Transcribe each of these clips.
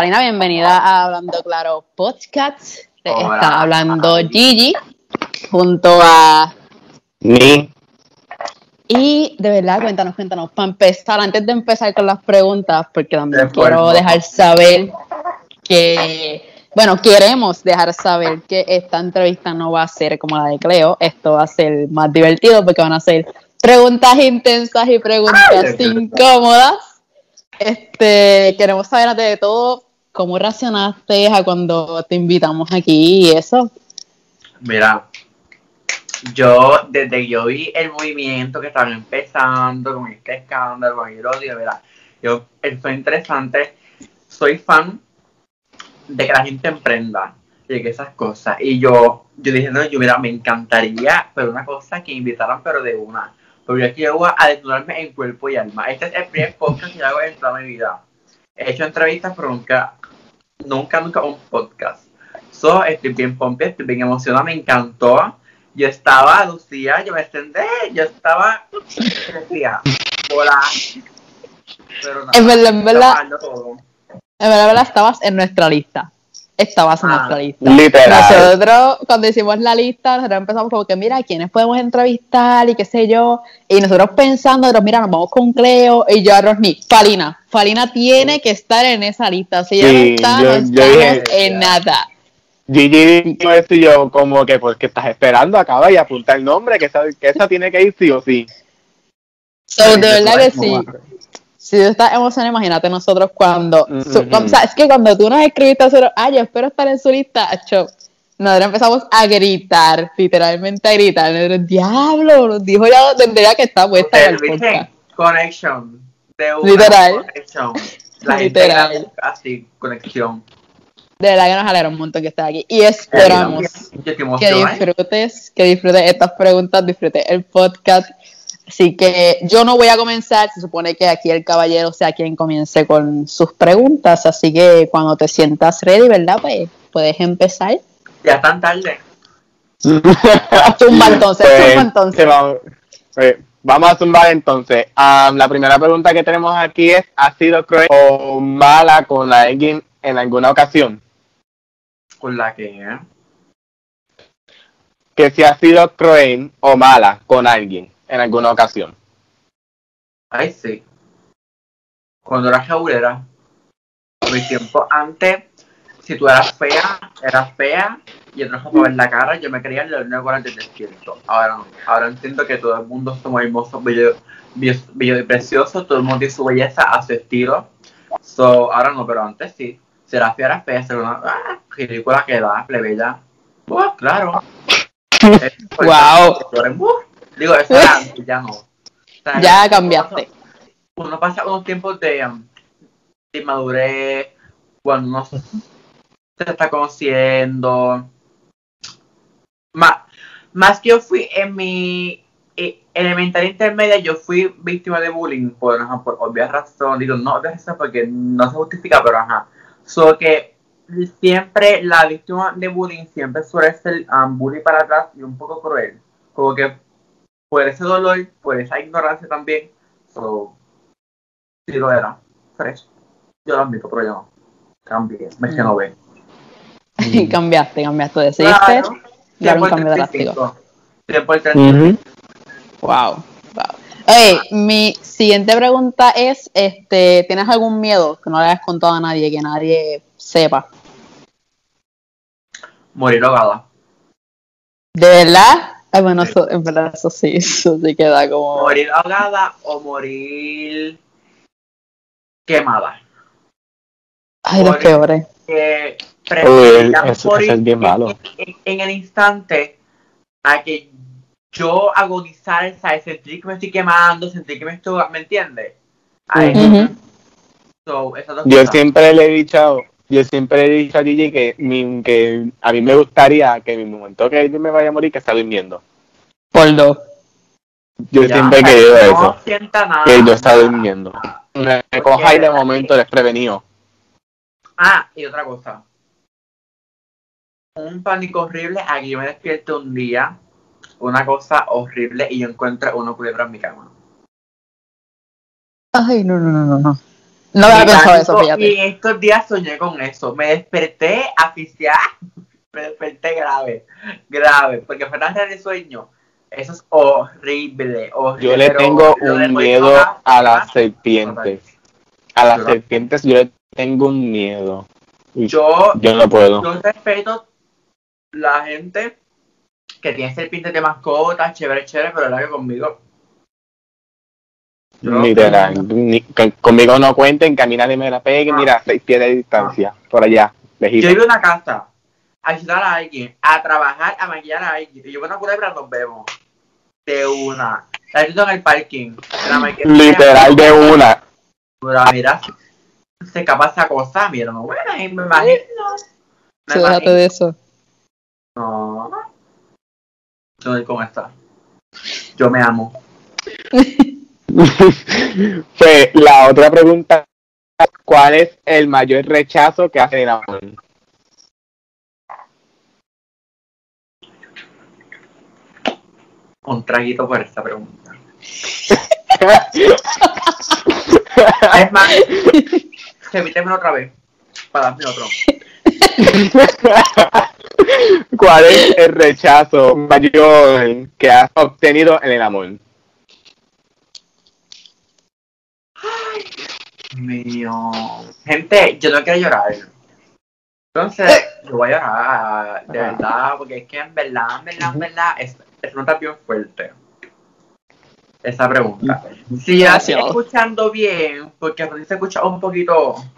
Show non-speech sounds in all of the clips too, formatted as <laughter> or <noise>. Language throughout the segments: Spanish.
Farina, bienvenida a Hablando Claro Podcast. Te está hablando Gigi junto a Mi. Y de verdad, cuéntanos, cuéntanos, para empezar, antes de empezar con las preguntas, porque también quiero dejar saber que, bueno, queremos dejar saber que esta entrevista no va a ser como la de Cleo, esto va a ser más divertido porque van a ser preguntas intensas y preguntas Ay, incómodas. Este, queremos saber antes de todo cómo reaccionaste a cuando te invitamos aquí y eso. Mira, yo desde que yo vi el movimiento que estaban empezando con este escándalo, con el odio, mira, yo, eso es interesante. Soy fan de que la gente emprenda y que esas cosas. Y yo, yo dije, no, yo mira, me encantaría, pero una cosa que invitaran, pero de una. Porque aquí yo voy a desnudarme en cuerpo y alma. Este es el primer podcast que hago en toda mi vida. He hecho entrevistas, pero nunca, nunca, nunca un podcast. So, estoy bien pompe, estoy bien emocionada, me encantó. Yo estaba, Lucía, yo me extendí, yo estaba, decía, hola. Pero nada, En verdad. En verdad, en verdad, estabas en nuestra lista. Estabas en Ah. nuestra lista. Literal. Nosotros, cuando hicimos la lista, nosotros empezamos como que, mira, ¿a quiénes podemos entrevistar? Y qué sé yo. Y nosotros pensando, nosotros, mira, nos vamos con Cleo y yo a Rosny. Falina. Falina tiene que estar en esa lista. Si ella no Sí, está, yo- no estamos en nada. Gigi dijo esto y yo como que pues que estás esperando acaba y apunta el nombre que esa, que esa tiene que ir sí o sí So, de verdad que sí. Si tú estás emocionado, imagínate nosotros cuando. Mm, su- cuando- o sea, es que cuando tú nos escribiste a nosotros, ah, yo espero estar en su lista, acho, nosotros empezamos a gritar, literalmente a gritar. Nosotros, Diablo, nos dijo ya donde ya que está puesta el Connection. De una Literal. Conexión. <laughs> La Literal. así, conexión. De verdad que nos alegra un montón que estés aquí. Y esperamos Yo que emocionada. disfrutes, que disfrutes estas preguntas, disfrutes el podcast. Así que yo no voy a comenzar, se supone que aquí el caballero sea quien comience con sus preguntas, así que cuando te sientas ready, ¿verdad? Pues puedes empezar. Ya es tan tarde. <laughs> Zumba entonces, Pues, zumba entonces. pues, vamos a zumbar entonces Am, la primera pregunta que tenemos aquí es ¿has sido cruel o mala con alguien en alguna ocasión? Con la que, ¿eh? que si has sido cruel o mala con alguien en alguna ocasión Ay, sí. Cuando eras jaulera, mi tiempo antes, si tú eras fea, eras fea, y otros para ver la cara, yo me creía el con el despierto. Ahora no. Ahora entiendo que todo el mundo somos hermosos, bello, bello, bello y precioso, todo el mundo tiene su belleza a su estilo. So, ahora no, pero antes sí. Si eras fea, eras fea, si era una ah, ridícula que da, plebeya. Uh, claro. <laughs> Pues, Wow. Digo, eso era antes, ya no. O sea, Ya cambiaste. uno pasa unos tiempos de, um, de madurez, cuando uno se está conociendo. Más, más que yo fui en mi eh, elemental intermedia, yo fui víctima de bullying por, ajá, por obvias razones. Digo, no obvias razones porque no se justifica, pero ajá. So que siempre la víctima de bullying siempre suele ser um, bullying para atrás y un poco cruel. Como que por ese dolor, por esa ignorancia también. So, sí lo era. Fresh. Yo lo admito, pero yo no. Cambié. Me renové. <laughs> cambiaste, cambiaste, decidiste Claro. dar un cambio el drástico. 35. Tiempo el 35. Wow, wow. Oye, mi siguiente pregunta es, este, ¿tienes algún miedo que no le hayas contado a nadie, que nadie sepa? Morir ahogada. ¿De verdad? Ay, bueno, eso, en verdad, eso sí, <laughs> eso sí queda como... Morir ahogada o morir quemada. Ay, los peores. Que Uy, preferiría eso- morir eso es bien en- malo. En, en el instante a que yo agonizar, ¿sabes? Sentir que me estoy quemando, sentir que me estoy... ¿Me entiendes? A eso. So, esas dos yo cosas. siempre le he dicho yo siempre he dicho a Gigi que, mi- que a mí me gustaría que en el momento que yo me vaya a morir que esté durmiendo Por dos. yo Ya, siempre he querido no eso sienta nada. que yo está durmiendo me, coja y de momento desprevenido Ah, y otra cosa. Un pánico horrible a que yo me despierto un día, una cosa horrible, y yo encuentro una culebra en mi cama. Ay, no, no, no, no, no. No había pensado eso, Y fíjate. en estos días soñé con eso. Me desperté asfixiada. <laughs> Me desperté grave. Grave. Porque fue tan real el sueño. Eso es horrible. horrible Yo le tengo un miedo a las serpientes. A las serpientes yo le tengo un miedo. Y Yo, Yo no puedo. yo respeto la gente que tiene serpientes de mascotas, chévere, chévere, pero la que conmigo. Yo-. Ni- con- conmigo no cuenten, mí nadie me la pegue. Ah. Mira, seis pies de distancia. Por allá, Yo lejito. iba a una casa a ayudar a alguien, a trabajar, a maquillar a alguien. Y yo voy a una culebra, nos vemos. De una. La ayudo en el parking. La Literal de una. Pero mira, se escapa esa cosa, mira, no, bueno, ahí me imagino. Me Sí, déjate imagino. de eso. No. Yo voy con esta. Yo me amo. <laughs> <laughs> Pues la otra pregunta, ¿cuál es el mayor rechazo que hace el amor? Un traguito por esta pregunta. <laughs> Es más, repítemelo otra vez. Para darme otro. <laughs> ¿Cuál es el rechazo mayor que has obtenido en el amor? Mío. Gente, yo no quiero llorar. Entonces, yo voy a llorar, de verdad, porque es que en verdad, en verdad, en verdad, es, es una bien fuerte. Esa pregunta. Si ya estoy escuchando bien, porque se escucha un poquito, un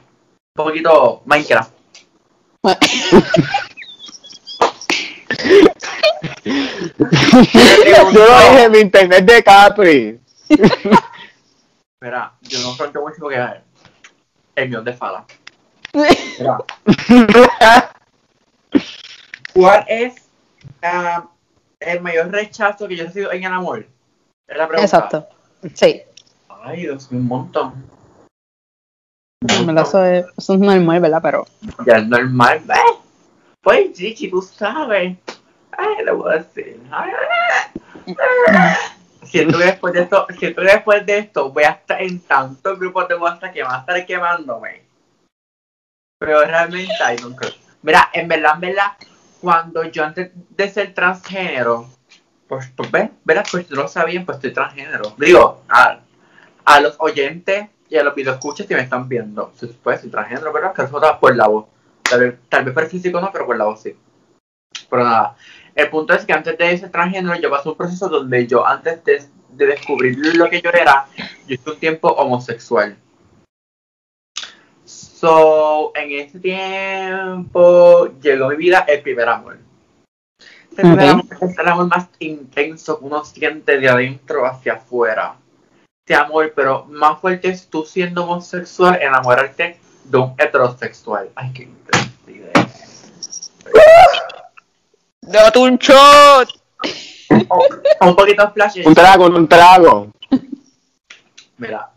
poquito Minecraft. <laughs> Yo lo dije en mi internet de Capri. <laughs> Mira, yo no fronto mucho porque el es de fala. Mira, <laughs> ¿cuál es ah, el mayor rechazo que yo he recibido en el amor? Es la pregunta. Exacto. Sí. Ay, Dios mío, un montón. Eso es, eso es normal, ¿verdad? Pero Ya es normal, ¿ves? Pues, Chichi, tú sabes. Ay, le voy a decir. Ay, Siento que <laughs> después de esto, siento que después de esto voy a estar en tantos grupos de WhatsApp que van a estar quemándome. Pero realmente hay nunca. Mira, en verdad, en verdad, cuando yo antes de ser transgénero, pues, pues ves, ¿verdad? Pues no lo sabían, pues estoy transgénero. Digo, a, a los oyentes y a los videoescuchas que me están viendo. Si pues soy transgénero, ¿verdad? Que eso está por la voz. Tal vez, tal vez por el físico no, pero por la voz sí. Pero nada, el punto es que antes de ser transgénero yo pasé un proceso donde yo antes de, de descubrir lo que yo era, yo estuve un tiempo homosexual. So, en ese tiempo llegó a mi vida el primer amor. El primer amor es el amor más intenso que uno siente de adentro hacia afuera. Este amor, pero más fuerte es tú siendo homosexual, enamorarte de un heterosexual. Ay, qué intensidad. ¡Date un shot! Un, un poquito flash. Un trago, un trago. Mira.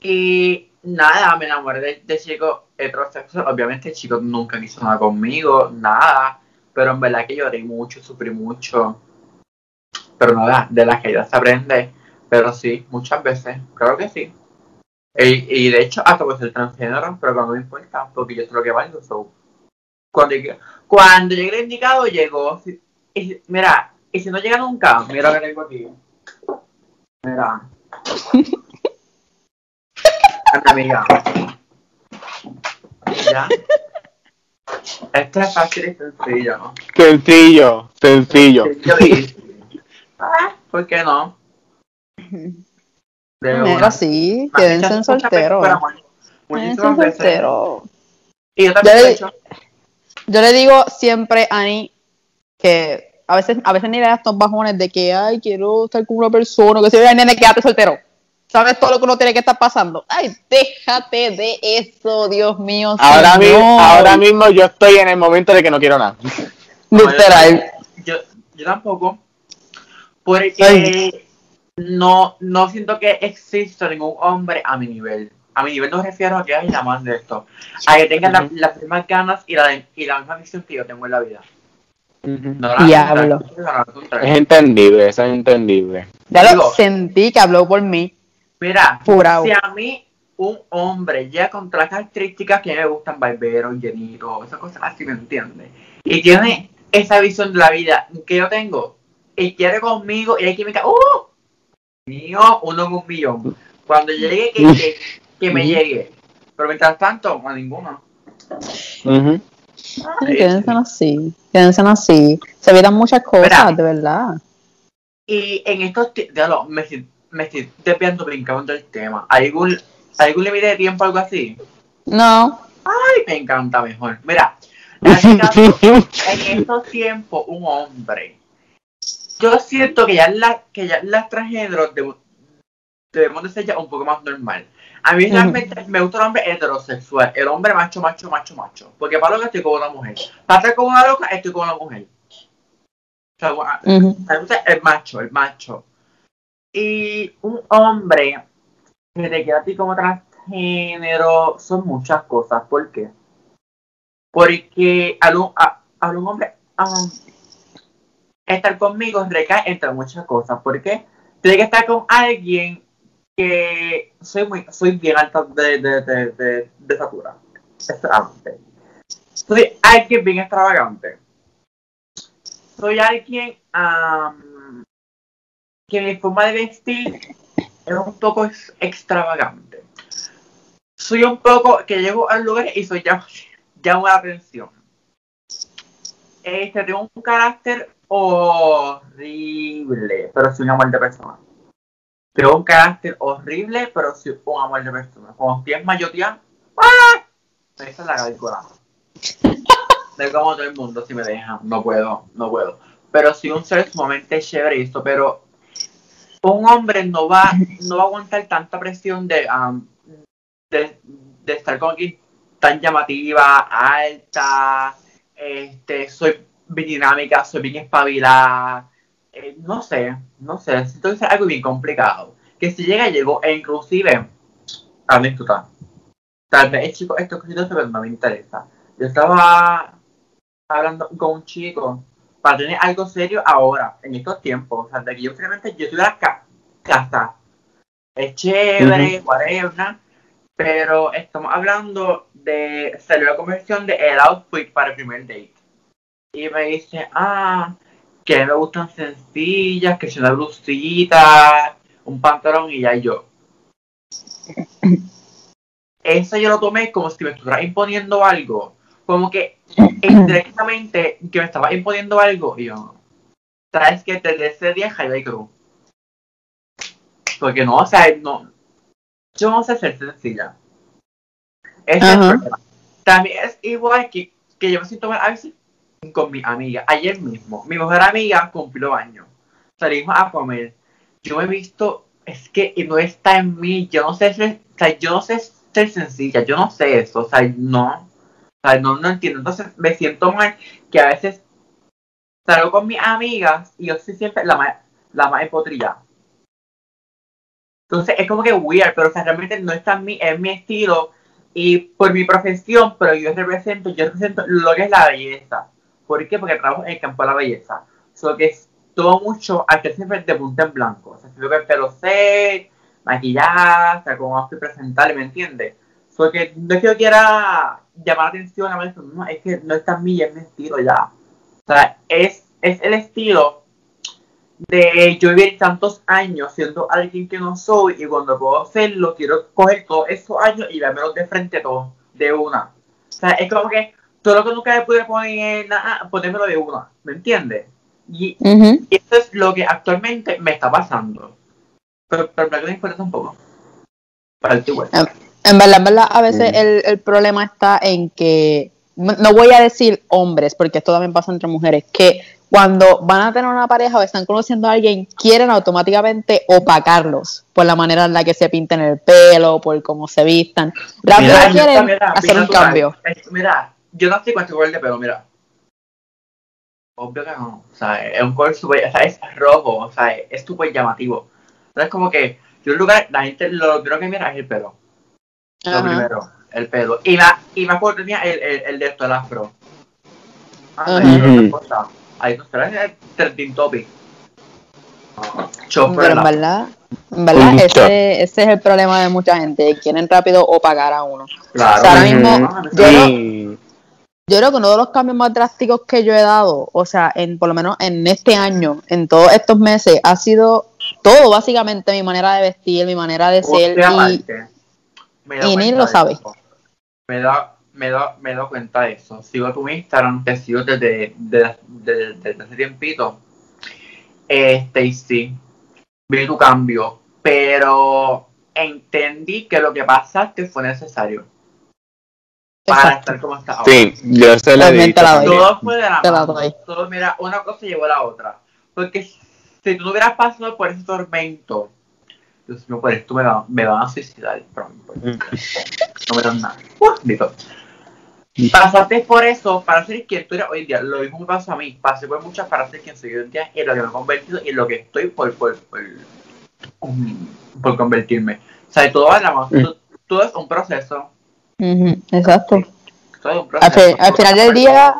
Y nada, me enamoré de, de chico heterosexual. Obviamente el chico nunca quiso nada conmigo, nada. Pero en verdad que lloré mucho, sufrí mucho. Pero nada, de las caídas se aprende. Pero sí, muchas veces, claro que sí. Y, y de hecho, hasta puede ser transgénero, pero no me importa, porque yo sé lo que valgo. So. Cuando, cuando llegue el indicado, llegó. Y- mira, y si no llega nunca, mira lo que tengo aquí. Mira. Amiga. ¿Ya? Esto es fácil y sencillo, ¿no? Sencillo, sencillo. Ah, ¿por qué no? De Mira, sí, quédense por amor. Quédense Muchísimas veces. solteros. Y yo también Ya lo he hecho. Yo le digo siempre a Ani que a veces, a veces ni le da estos bajones de que, ay, quiero estar con una persona, que se vea, nene, quédate soltero. ¿Sabes todo lo que uno tiene que estar pasando? Ay, déjate de eso, Dios mío. Ahora, mi- señor. ahora mismo yo estoy en el momento de que no quiero nada. <laughs> Literal. Yo, yo tampoco. Porque Ay. no, no siento que exista ningún hombre a mi nivel. A mi nivel no me refiero a que haya más de esto. A que tengan la- las mismas ganas y la, y la misma visión que yo tengo en la vida. No la Diablo. no la contraria. Es entendible, eso es entendible. Ya lo Digo- sentí que habló por mí. Mira, Jurado. si a mí un hombre ya con todas las características que me gustan, barbero, llenito, esas cosas así, ¿me entiendes? Y tiene esa visión de la vida que yo tengo y quiere conmigo y hay química, ¡uh! Mío, uno en un millón. Cuando llegue, que, que, que me llegue. Pero mientras tanto, a ninguno. Ujú. Ay, Quédense así, quédense así. Se evitan muchas cosas, Mira. de verdad. Y en estos tiempos, me, estoy- me estoy desviando, brincando del tema. ¿Hay algún, ¿hay algún límite de tiempo algo así? No, Ay, me encanta mejor. Mira, <laughs> en este caso, en estos tiempos, un hombre. Yo siento que ya la, que ya las transgéneros de- debemos de ser ya un poco más normal. A mí realmente me gusta el hombre heterosexual, el hombre macho, macho, macho, macho. Porque para lo que estoy con una mujer. Para estar con una loca, estoy con una mujer. O sea, me gusta el macho, el macho. Y un hombre que te queda a ti como transgénero son muchas cosas. ¿Por qué? Porque al un, a- un hombre estar conmigo recae entre muchas cosas. ¿Por qué? Tiene que estar con alguien que soy muy soy bien alta de, de, de, de, de estatura. Soy alguien bien extravagante. Soy alguien am, que mi forma de vestir es un poco ex- extravagante. Soy un poco que llego al lugar y soy ya llamo la atención. Este, tengo un carácter horrible, pero soy un amor de persona. Tengo un carácter horrible, pero soy un amor de persona. Estoy en mayotía, ¡ah! Esa es la calcula. De como todo el mundo si me dejan. No puedo, no puedo. Pero soy un ser sumamente chévere y esto, pero un hombre no va, no va a aguantar tanta presión de, de, de estar con alguien tan llamativa, alta, este, soy bien dinámica, soy bien espabilada, eh, no sé, no sé, siento que es algo bien complicado. Que si llega, llegó, e inclusive, anécdota, tal vez el chico, esto que pero no me interesa. Yo estaba hablando con un chico para tener algo serio ahora, en estos tiempos, o sea, de que yo simplemente, yo estuviera ca casa, es chévere, whatever, ¿no? pero estamos hablando de salió la conversión de el outfit para el primer date. Y me dice, ah, que me gustan sencillas, que es una blusita, un pantalón y ya y yo. Eso yo lo tomé como si me estuviera imponiendo algo. Como que indirectamente que me estaba imponiendo algo. Y yo, ¿sabes que Desde ese día Highway Cruz. Porque no, o sea, no. Yo no sé ser sencilla. Ese es el problema. También es igual que, que yo me siento mal a veces con mi amiga. Ayer mismo, mi mejor amiga cumplió años. Salimos a comer. Yo me he visto, es que no está en mí. Yo no sé ser, o sea, yo no sé ser sencilla. Yo no sé eso. O sea, no. O sea, no, no entiendo. Entonces me siento mal que a veces salgo con mis amigas y yo soy siempre la más, la más empotrillada. Entonces es como que weird, pero o sea, realmente no está en mí, es mi estilo y por mi profesión, pero yo represento, yo represento lo que es la belleza. ¿Por qué? Porque trabajo en el campo de la belleza. Solo que es todo mucho al que siempre de punta en blanco. O sea, si veo que el pelo sé, o sea, como estoy presentable, ¿me entiendes? Solo que no es que yo quiera llamar la atención a la no, es que no está en mí, es mi estilo ya. O sea, es, es el estilo de yo vivir tantos años siendo alguien que no soy y cuando puedo hacerlo quiero coger todos esos años y vermelos de frente todos, de una. O sea, es como que todo lo que nunca me pude poner, nada, ponérmelo de una, ¿me entiendes? Y, y eso es lo que actualmente me está pasando. Pero, pero me importa un poco. Para el. En verdad, en verdad, a veces Mm. el, el problema está en que, no voy a decir hombres, porque esto también pasa entre mujeres, que cuando van a tener una pareja o están conociendo a alguien, quieren automáticamente opacarlos por la manera en la que se pinten el pelo, por cómo se vistan. Las Mira, quieren mira, hacer un cambio. Es- mira, yo no sé cuánto color de pelo, mira. Obvio que no. O sea, es un color súper, o sea, es rojo, o sea, es súper llamativo. Entonces, como que, yo en lugar, la gente lo primero que mira es el pelo. Lo Ajá. primero, el pelo. Y más, y más cuando tenía el, el, el de esto, el afro. Ah, no, cosa. Ahí no será el trending topic. Chopper Pero en la- verdad, ¿Verdad? Mucho. Ese, ese es el problema de mucha gente. Quieren rápido o pagar a uno. Claro. O sea, ahora mismo, yo no- Sí. Yo creo que uno de los cambios más drásticos que yo he dado, o sea, en por lo menos en este año, en todos estos meses, ha sido todo, básicamente, mi manera de vestir, mi manera de ser. Y y ni lo de sabe. eso. Me da, me da, me he dado cuenta de eso. Sigo tu Instagram, te sigo desde, desde, desde- desde hace tiempito. Este, y sí, vi tu cambio, pero entendí que lo que pasaste fue necesario para Exacto. estar como estás ahora. Sí, yo se la doy. también. Todo fue de la mano. Todo, mira, una cosa llevó a la otra. Porque si tú no hubieras pasado por ese tormento, Dios mío, por esto me, va- me van a suicidar pronto. No me dan nada. Listo. Pasaste por eso para ser quien tú eres hoy en día. Lo mismo me pasó a mí. Pasé por muchas para ser quien soy hoy en día y en lo que me he convertido y en lo que estoy por, por, por, por convertirme. O sea, todo va de la mano. Mm. Todo es un proceso. Ujú, exacto. Al, final del día,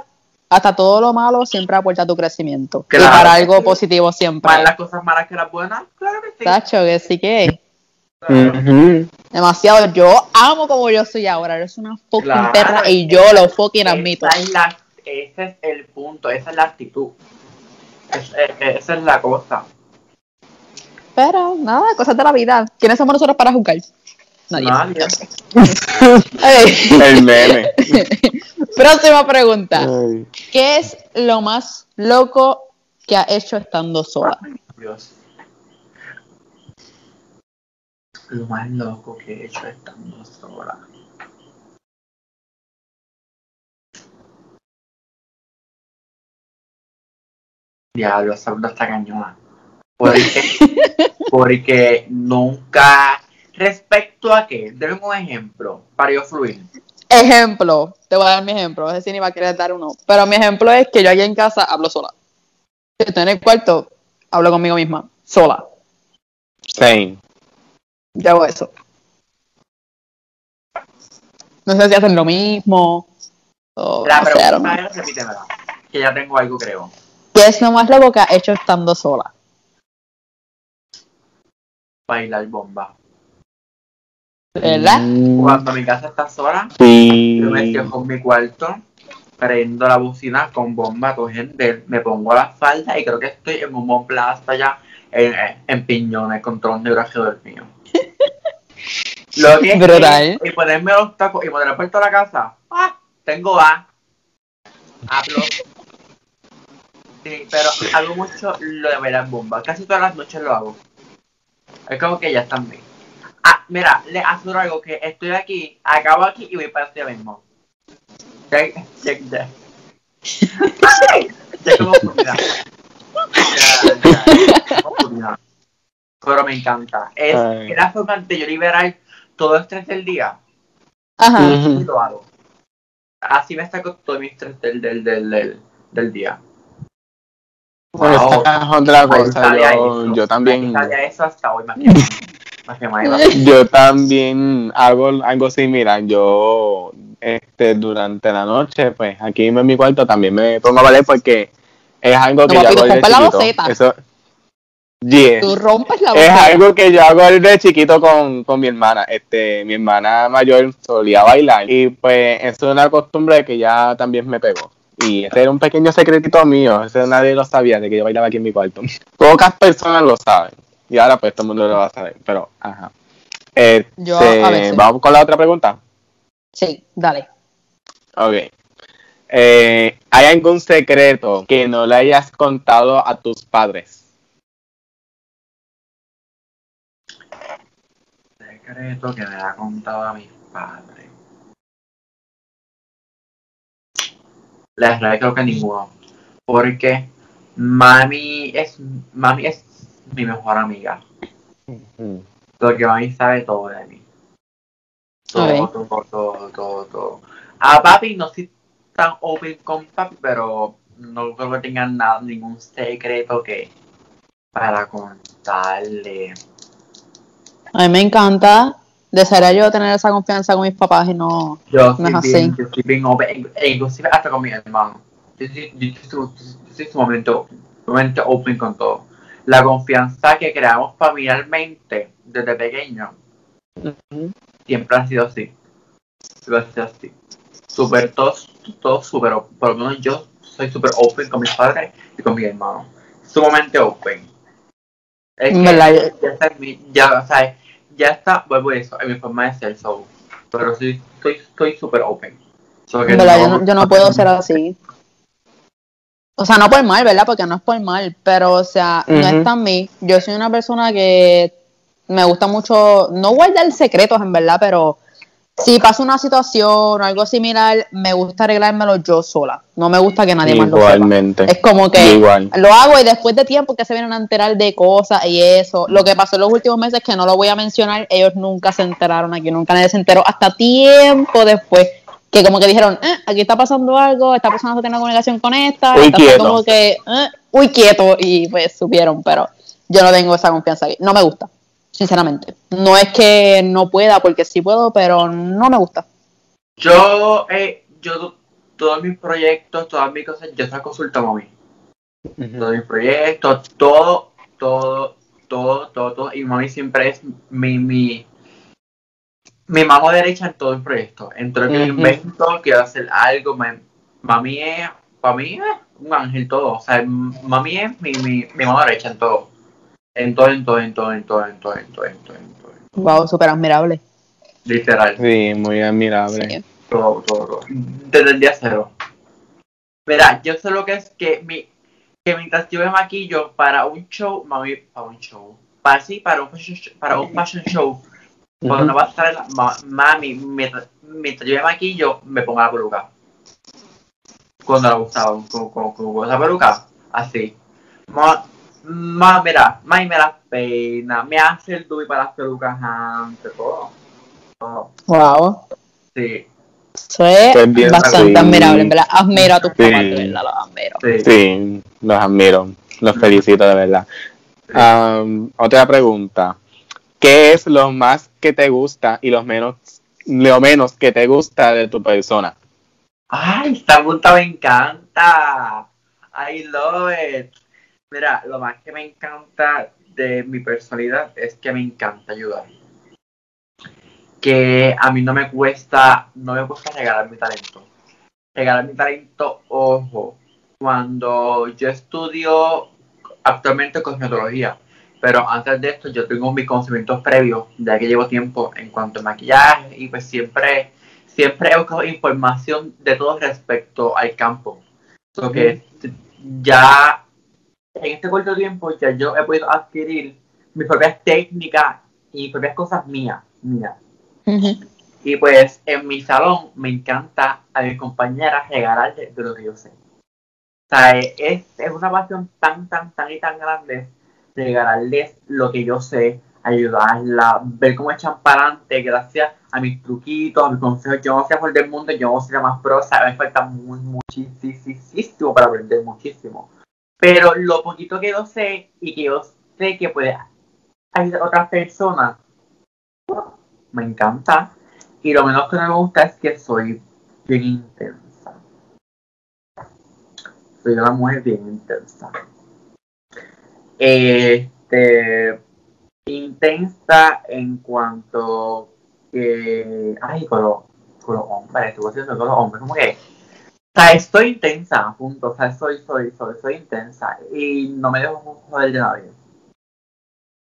hasta todo lo malo siempre aporta a tu crecimiento. Claro. Y para algo positivo siempre. Más las cosas malas que las buenas, claro que sí. Tacho, que sí que Claro. Demasiado. Yo amo como yo soy ahora. Eres una fucking Claro. perra y yo lo fucking admito. Esa es la- ese es el punto, esa es la actitud. Es- esa es la cosa. Pero nada, cosas de la vida. ¿Quiénes somos nosotros para juzgar? Nadie. El meme. <laughs> Próxima pregunta. Ay. ¿Qué es lo más loco que ha hecho estando sola? Dios. Lo más loco que he hecho estando sola. Diablo, esa está cañona. Porque, <laughs> porque nunca. Respecto a qué, denme un ejemplo para yo fluir. Ejemplo, te voy a dar mi ejemplo. No sé si ni va a querer dar uno. Pero mi ejemplo es que yo aquí en casa hablo sola. Si estoy en el cuarto, hablo conmigo misma, sola. Same. Yo hago eso. No sé si hacen lo mismo. O, La no pregunta es, repítemela. Que ya tengo algo, creo. ¿Qué es lo más loco que ha hecho estando sola? Bailar bomba. ¿Verdad? Cuando mi casa está sola, Sí. yo me cierro en mi cuarto, prendo la bocina con bomba, gender, me pongo la falda y creo que estoy en un Mont Plaza allá en, en Piñones con todo un negro alrededor mío. <laughs> Lo que es Brutal. y ponerme los tacos y poner la puerta a la casa. ¡Ah! Tengo A. Hablo. Sí, pero hago mucho lo de bailar bomba. Casi todas las noches lo hago. Es como que ya están bien. Ah, mira, le aseguro algo que estoy aquí, acabo aquí y voy para este mismo. Ya. Ay, ya como oportunidad. Oportunidad. Pero me encanta. Es, Ay. es la forma de yo liberar todo el estrés del día Ajá. y lo hago. Así me saco todo mi estrés del, del, del, del, del día. Bueno, esa es otra cosa. Yo, yo también. Ahí salía eso hasta hoy <laughs> Yo también hago algo similar. Yo, este, durante la noche, pues aquí en mi cuarto también me pongo a valer porque es algo que No, yo papi, hago desde la chiquito. Eso, Yeah. Tú rompes la Es algo que yo hago desde chiquito con, con mi hermana. Este, mi hermana mayor solía bailar y pues eso es una costumbre que ya también me pegó. Y ese era un pequeño secretito mío, ese nadie lo sabía de que yo bailaba aquí en mi cuarto. <laughs> Pocas personas lo saben y ahora pues todo el mundo lo va a saber, pero ajá. Este, Yo a veces. Vamos con la otra pregunta. Sí, dale. Ok. Eh, ¿Hay algún secreto que no le hayas contado a tus padres? secreto que me ha contado a mis padres. La verdad creo que ninguno. Porque mami es mami es mi mejor amiga. Mm. Porque mami sabe todo de mí. Todo, todo, todo, todo, todo. A papi no soy tan open con papi, pero no creo que tengan nada, ningún secreto que para contarle. A mí me encanta. Desearía yo tener esa confianza con mis papás y no. Yo No es bien, así. yo soy bien open, e inclusive hasta con mi hermano. Yo soy sumamente, sumamente open con todo. La confianza que creamos familiarmente desde pequeño siempre ha sido así. Siempre ha sido así. Súper, todos, todos súper, por lo menos yo soy súper open con mis padres y con mis hermanos. Sumamente open. Es que ya está, ya, o sea, ya está, vuelvo a eso, en mi forma de ser, so, pero sí, estoy estoy súper open. So no, yo no puedo ser así. O sea, no por mal, ¿verdad? Porque no es por mal, pero, o sea, no es tan mí. Yo soy una persona que me gusta mucho, no guardar secretos, en verdad, pero si pasa una situación o algo similar, me gusta arreglármelo yo sola. No me gusta que nadie más lo sepa. Igualmente. Es como que igual. lo hago y después de tiempo que se vienen a enterar de cosas y eso. Lo que pasó en los últimos meses, que no lo voy a mencionar, ellos nunca se enteraron aquí, nunca nadie se enteró hasta tiempo después. Que como que dijeron, eh, aquí está pasando algo, esta persona no tiene comunicación con esta, Uy, quieto. como que, eh, uy, quieto, y pues supieron, pero yo no tengo esa confianza aquí. No me gusta, sinceramente. No es que no pueda, porque sí puedo, pero no me gusta. Yo, eh, yo, todos mis proyectos, todas mis cosas, yo se las consulto a mami. Todos mis proyectos, todo, todo, todo, todo, todo. Y mami siempre es mi, mi, mi mano derecha en todo el proyecto. En todo lo que yo Ujú. invento, quiero hacer algo. ma- mami es, para mí es un ángel todo. O sea, mami es mi, mi, mi mano derecha en todo. En todo, en todo, en todo, en todo, en todo, en todo, en todo, en todo. Wow, súper admirable. Literal. Sí, muy admirable. Sí. Todo, todo, todo. Desde el día cero. Verá, yo sé lo que es que mi que mientras yo me maquillo para un show, mami, para un show, para sí, para un fashion show, para un fashion show, cuando no va a estar la, ma- mami, mientras, mientras yo me maquillo, me pongo la peluca. Cuando la usaba, con, con, con esa peluca, así. Ma, ma, mira, mami me las peina, me hace el dubi para las pelucas antes, todo. Todo. Wow. Sí. Eso es bastante sí. admirable, en verdad. Admiro a tus Sí. papás, de verdad, los admiro. Sí. Sí, los admiro, los felicito de verdad. Otra pregunta. ¿Qué es lo más que te gusta y lo menos, lo menos que te gusta de tu persona? Ay, esta pregunta me encanta. I love it. Mira, lo más que me encanta de mi personalidad es que me encanta ayudar. Que a mí no me cuesta, no me cuesta regalar mi talento. Regalar mi talento, ojo, cuando yo estudio actualmente cosmetología, pero antes de esto yo tengo mis conocimientos previos, ya que llevo tiempo en cuanto a maquillaje y pues siempre siempre he buscado información de todo respecto al campo. So que ya en este corto tiempo ya yo he podido adquirir mis propias técnicas y mis propias cosas mías, mías. Y pues en mi salón me encanta a mis compañeras regalarles de lo que yo sé. O sea, es, es una pasión tan, tan, tan y tan grande regalarles lo que yo sé, ayudarla, ver cómo echan para adelante gracias a mis truquitos, a mis consejos. Yo no sé por del mundo, yo no soy la más pro, o sea, me falta muy, muchísimo para aprender muchísimo. Pero lo poquito que yo sé y que yo sé que puede ayudar a otras personas, me encanta. Y lo menos que no me gusta es que soy bien intensa. Soy una mujer bien intensa. Este, intensa en cuanto que, ay, con los, con los hombres, estoy haciendo con los hombres, como que, o sea, estoy intensa, punto, o sea, soy, soy, soy, soy intensa y no me dejo joder de nadie.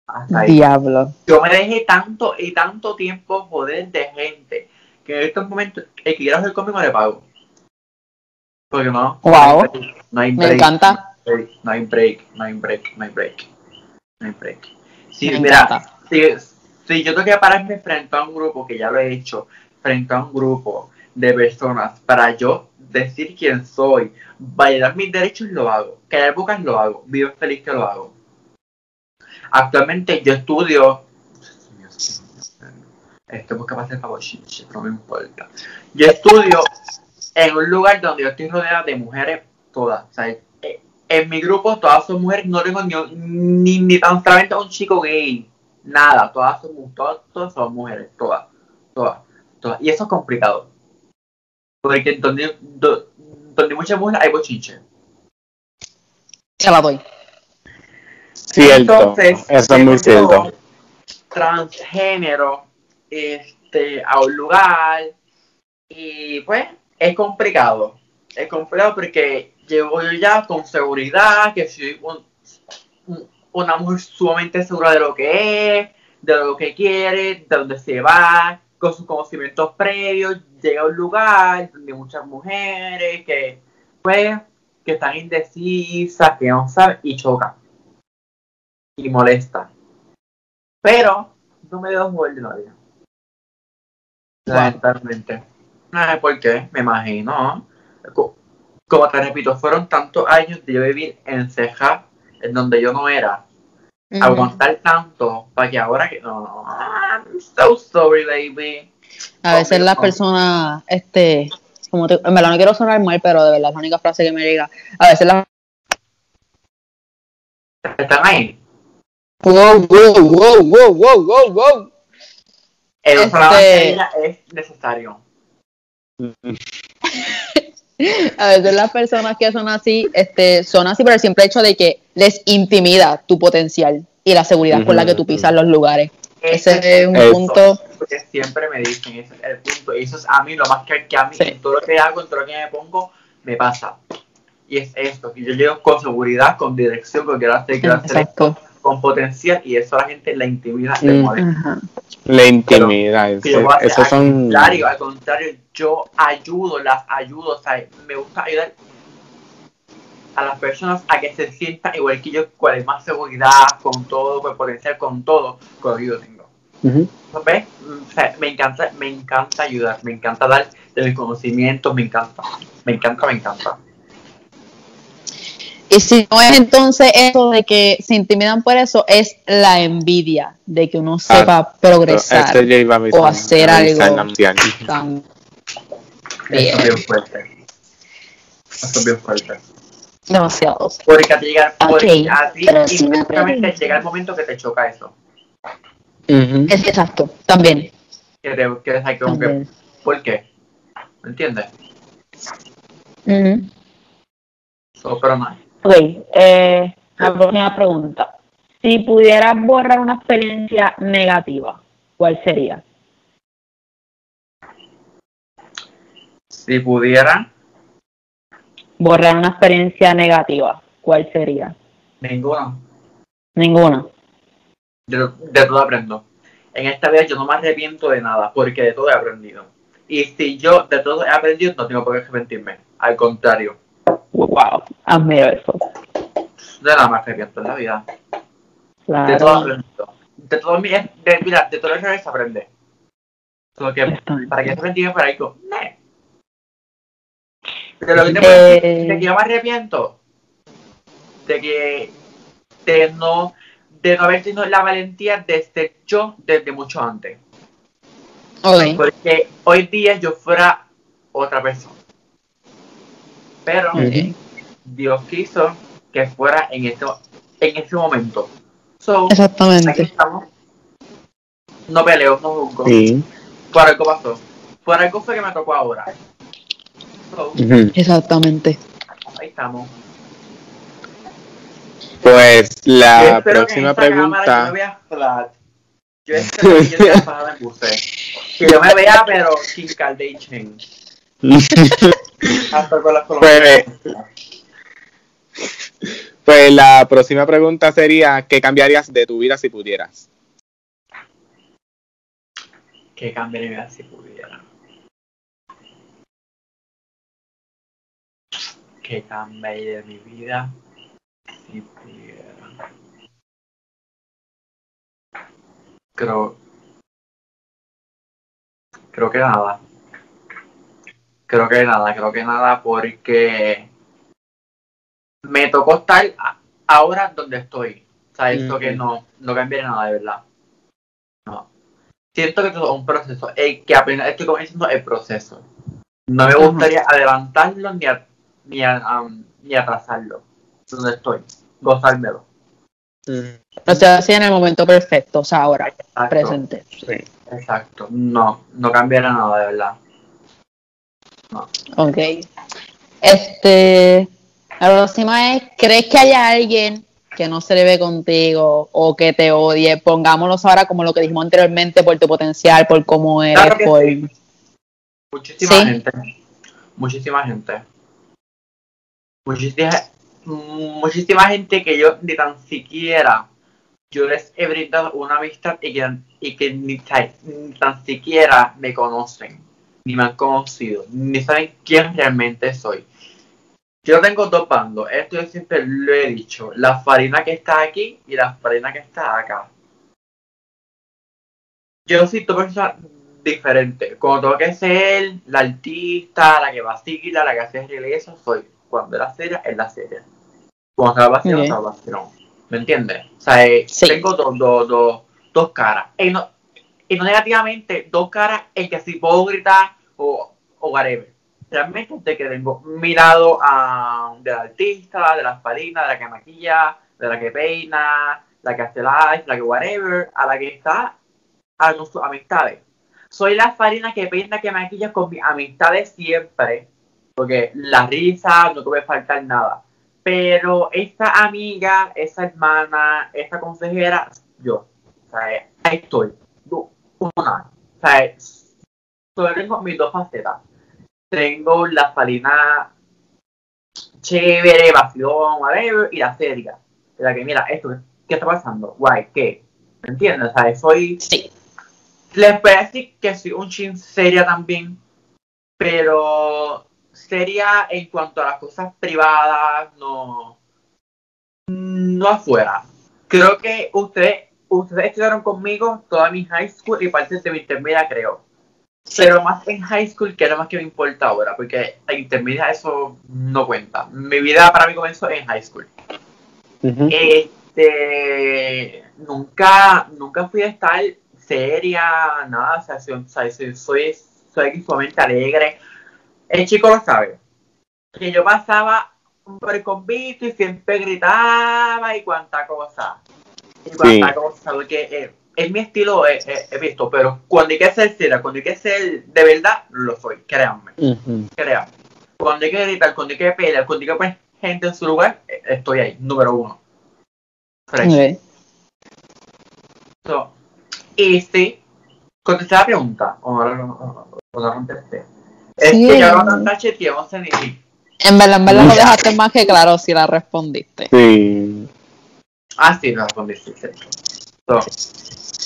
Hasta ahí Diablo. yo me dejé tanto y tanto tiempo joder de gente que en estos momentos el que quiera hacer conmigo le pago. Porque no. Wow. No hay Me break. No hay break, no hay break, no hay break. No hay break. Sí, Me mira, si, si yo tengo que pararme frente a un grupo, que ya lo he hecho, frente a un grupo de personas para yo decir quién soy, validar mis derechos, lo hago. Callar bocas, lo hago. Vivo feliz que lo hago. Actualmente yo estudio. Esto es capaz de favor, no me importa. Yo estudio en un lugar donde yo estoy rodeada de mujeres todas. O sea, en mi grupo todas son mujeres, no tengo ni, ni, ni tan solamente un chico gay. Nada, todas son, todas, todas son mujeres, todas, todas, todas. Y eso es complicado. Porque donde, do- donde hay muchas mujeres hay bochinche. Se la doy. Cierto. Entonces, Eso es muy cierto. Transgénero, este, a un lugar y pues es complicado. Es complicado porque llego yo ya con seguridad, que soy un- un- una mujer sumamente segura de lo que es, de lo que quiere, de dónde se va, con sus conocimientos previos, llega a un lugar donde muchas mujeres que pues que están indecisas, que no saben y chocan y molesta. Pero no me dejo jugar de nadie. Lamentablemente. No sé por qué, me imagino. Co- Como te repito, fueron tantos años de yo vivir en ceja, en donde yo no era. Aguantar tanto para que ahora que no, no, I'm so sorry, baby. A veces las personas, este, como te, en verdad no quiero sonar mal, pero de verdad es la única frase que me llega. A veces las ¿Están ahí? wow, wow, wow, wow, wow, wow, wow. El Este- es necesario. <laughs> <laughs> A veces las personas que son así, este, son así por el simple hecho de que les intimida tu potencial y la seguridad con la que tú pisas los lugares. Ese es un Eso. punto. Porque siempre me dicen, ese es el punto. Y eso es a mí, lo más que, que a mí, Sí. en todo lo que hago, en todo lo que me pongo, me pasa. Y es esto, que yo llego con seguridad, con dirección, con quiero hacer, quiero hacer Exacto. esto, con potencial, y eso a la gente la intimida, le Mm. La intimidad. que yo voy a hacer Esos al son. contrario, al contrario, yo ayudo, las ayudo, o sea, me gusta ayudar a las personas a que se sientan igual que yo, cuál es más seguridad, con todo, con potencial, con todo, con lo que yo tengo. Mm, O sea, me encanta, me encanta ayudar, me encanta dar de mis conocimientos, me encanta, me encanta, me encanta. Y si no es entonces eso de que se intimidan por eso, es la envidia de que uno sepa progresar. Este ya iba a avisar- o hacer algo. tan Eso bien. es bien fuerte. Eso es bien fuerte. demasiado. Porque a ti, llega, porque Ok, a ti llega el momento que te choca eso. Ujú. Es exacto, también. Que te que te saque como que. ¿por qué? ¿Me entiendes? Ujú. So, pero no. Ok, eh, la próxima pregunta. Si pudieras borrar una experiencia negativa, ¿cuál sería? Si pudiera, Borrar una experiencia negativa, ¿cuál sería? ninguno. Ninguna. De, de todo aprendo. En esta vida yo no me arrepiento de nada, porque de todo he aprendido. Y si yo de todo he aprendido, no tengo por qué arrepentirme. Al contrario, Wow, admiro eso. de nada me arrepiento en la vida. De todo. De todo mi, de, mira, de todo eso se aprende. Solo que, para que arrepentirme para algo. De lo que te puedo decir, Eh, de que yo me arrepiento de que de no de no haber tenido la valentía de ser yo desde mucho antes Ok. porque hoy día yo fuera otra persona pero Ok. Dios quiso que fuera en este en ese momento so aquí Exactamente. estamos no peleo no juzgo Sí. por algo pasó por algo fue que me tocó ahora so Ujú. Exactamente. ahí estamos Pues Yo la espero que en próxima pregunta. vea flat. Yo espero que yo sea en buce. Que yo me vea, pero Kim Kardashian. <laughs> Hasta con las colombianas. Pues la próxima pregunta sería: ¿qué cambiarías de tu vida si pudieras? Mi vida si pudiera. Que cambie de mi vida si pudiera. Creo. Creo que nada. Creo que nada, creo que nada porque me tocó estar ahora donde estoy. O sea, esto que no, no cambiaría nada de verdad. No. Siento que todo es un proceso. El que apenas estoy comenzando el proceso. No me gustaría adelantarlo ni, a- ni, a- um, ni atrasarlo. Donde estoy. Gozármelo. O sea, así en el momento perfecto, o sea, ahora, Exacto. presente. Sí. Exacto. No, no cambiaría nada de verdad. Ok. Este, la próxima es, ¿crees que haya alguien que no se le ve contigo o que te odie, pongámoslo ahora como lo que dijimos anteriormente, por tu potencial, por cómo eres, Claro por... sí. Muchísima Sí. gente. Muchísima gente. Muchísima, muchísima gente que yo ni tan siquiera yo les he brindado una amistad y que, y que ni, ni tan siquiera me conocen, ni me han conocido, ni saben quién realmente soy. Yo tengo dos bandos, esto yo siempre lo he dicho, la farina que está aquí y la farina que está acá. Yo soy dos personas diferentes. Cuando tengo que ser la artista, la que vacila, la que hace regreso, soy. Cuando la serie, es la serie. Cuando se va vacilón, Ok. se. ¿Me entiendes? O sea, eh, Sí. tengo dos, dos, dos, dos caras. No, y no negativamente, dos caras en que puedo gritar o, o whatever. Realmente de que tengo mi lado ah, de la artista, de la farina, de la que maquilla, de la que peina, la que hace live, la que whatever, a la que está a sus amistades. Soy la farina que peina, que maquilla con mis amistades siempre. Porque la risa no tuve faltar nada. Pero esta amiga, esa hermana, esta consejera, yo. O sea, ahí estoy. Una. O sea, solo tengo mis dos facetas. Tengo la farina chévere, vacilón, whatever, y la seria. La que, mira, esto, ¿qué está pasando? Guay, ¿qué? ¿Me entiendes? O sea, soy Sí, les voy a decir que soy un chin seria también, pero seria en cuanto a las cosas privadas, no, no afuera. Creo que ustedes, ustedes estudiaron conmigo toda mi high school y parte de mi intermedia, creo. Pero más en high school que era más que me importa ahora, porque en intermedia eso no cuenta. Mi vida para mí comenzó en high school. Este, nunca, nunca fui a estar seria, nada, o sea, soy, soy, soy, soy sumamente alegre. El chico lo sabe, que yo pasaba por el convito y siempre gritaba y cuánta cosa, Sí. cosa, eh, es mi estilo, eh, eh, he visto, pero cuando hay que ser seria, cuando hay que ser de verdad, lo soy, créanme créanme. Cuando hay que gritar, cuando hay que pelear, cuando hay que poner gente en su lugar, eh, estoy ahí, número uno. Fresh. ok. So, y sí, contesté la pregunta, o no, contesté. Es Sí. que si. En verdad, en verdad lo dejaste más que claro si la respondiste. Sí. Ah, sí, no respondí, sí, cierto. So,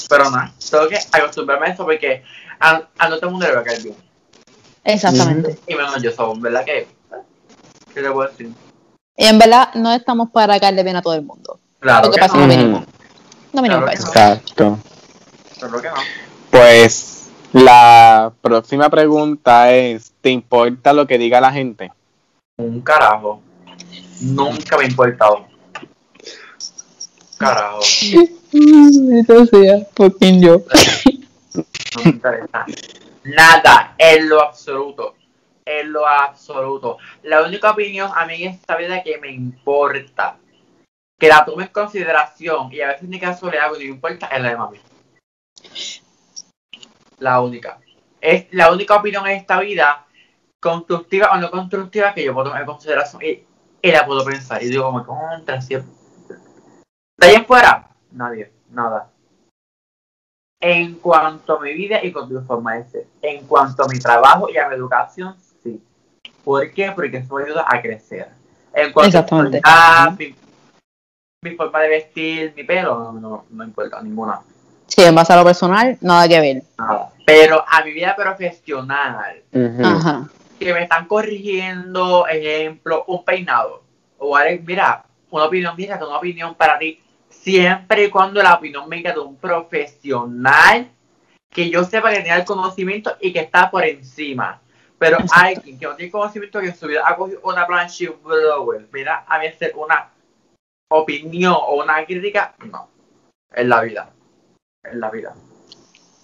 pero nada, tengo que acostumbrarme a eso porque a, a no todo el mundo le va a caer bien. Exactamente. Y menos yo, so, ¿verdad que? ¿Qué le puedo decir? Y en verdad no estamos para caerle bien a todo el mundo. Claro Lo que que pasa no, venimos. No venimos Claro para eso. Exacto. claro que no. Pues la próxima pregunta es, ¿te importa lo que diga la gente? Un carajo. Nunca me ha importado. Carajo. <laughs> Entonces, fucking yo. No me interesa. Nada, en lo absoluto. En lo absoluto. La única opinión a mí en esta vida que me importa, que la tome en consideración y a veces ni caso le hago no me importa, es la de mami. La única. Es la única opinión en esta vida, constructiva o no constructiva, que yo puedo tomar en consideración y, y la puedo pensar. Y digo, como contra, siempre. De ahí en fuera, nadie, nada. En cuanto a mi vida y con mi forma de ser. En cuanto a mi trabajo y a mi educación, sí. ¿Por qué? Porque eso me ayuda a crecer. En cuanto Exactamente. a mi, mi forma de vestir, mi pelo, no, no, no importa ninguna. Sí, en base a lo personal, nada que ver. Nada. Pero a mi vida profesional, Ujú. Ajá. que me están corrigiendo, ejemplo, un peinado. O algo, mira, una opinión, mira, que una opinión para ti, siempre y cuando la opinión venga de un profesional que yo sepa que tiene el conocimiento y que está por encima. Pero alguien que no tiene conocimiento que en su vida ha cogido una plancha y un blower, mira, a mí hacer una opinión o una crítica, no. En la vida. En la vida.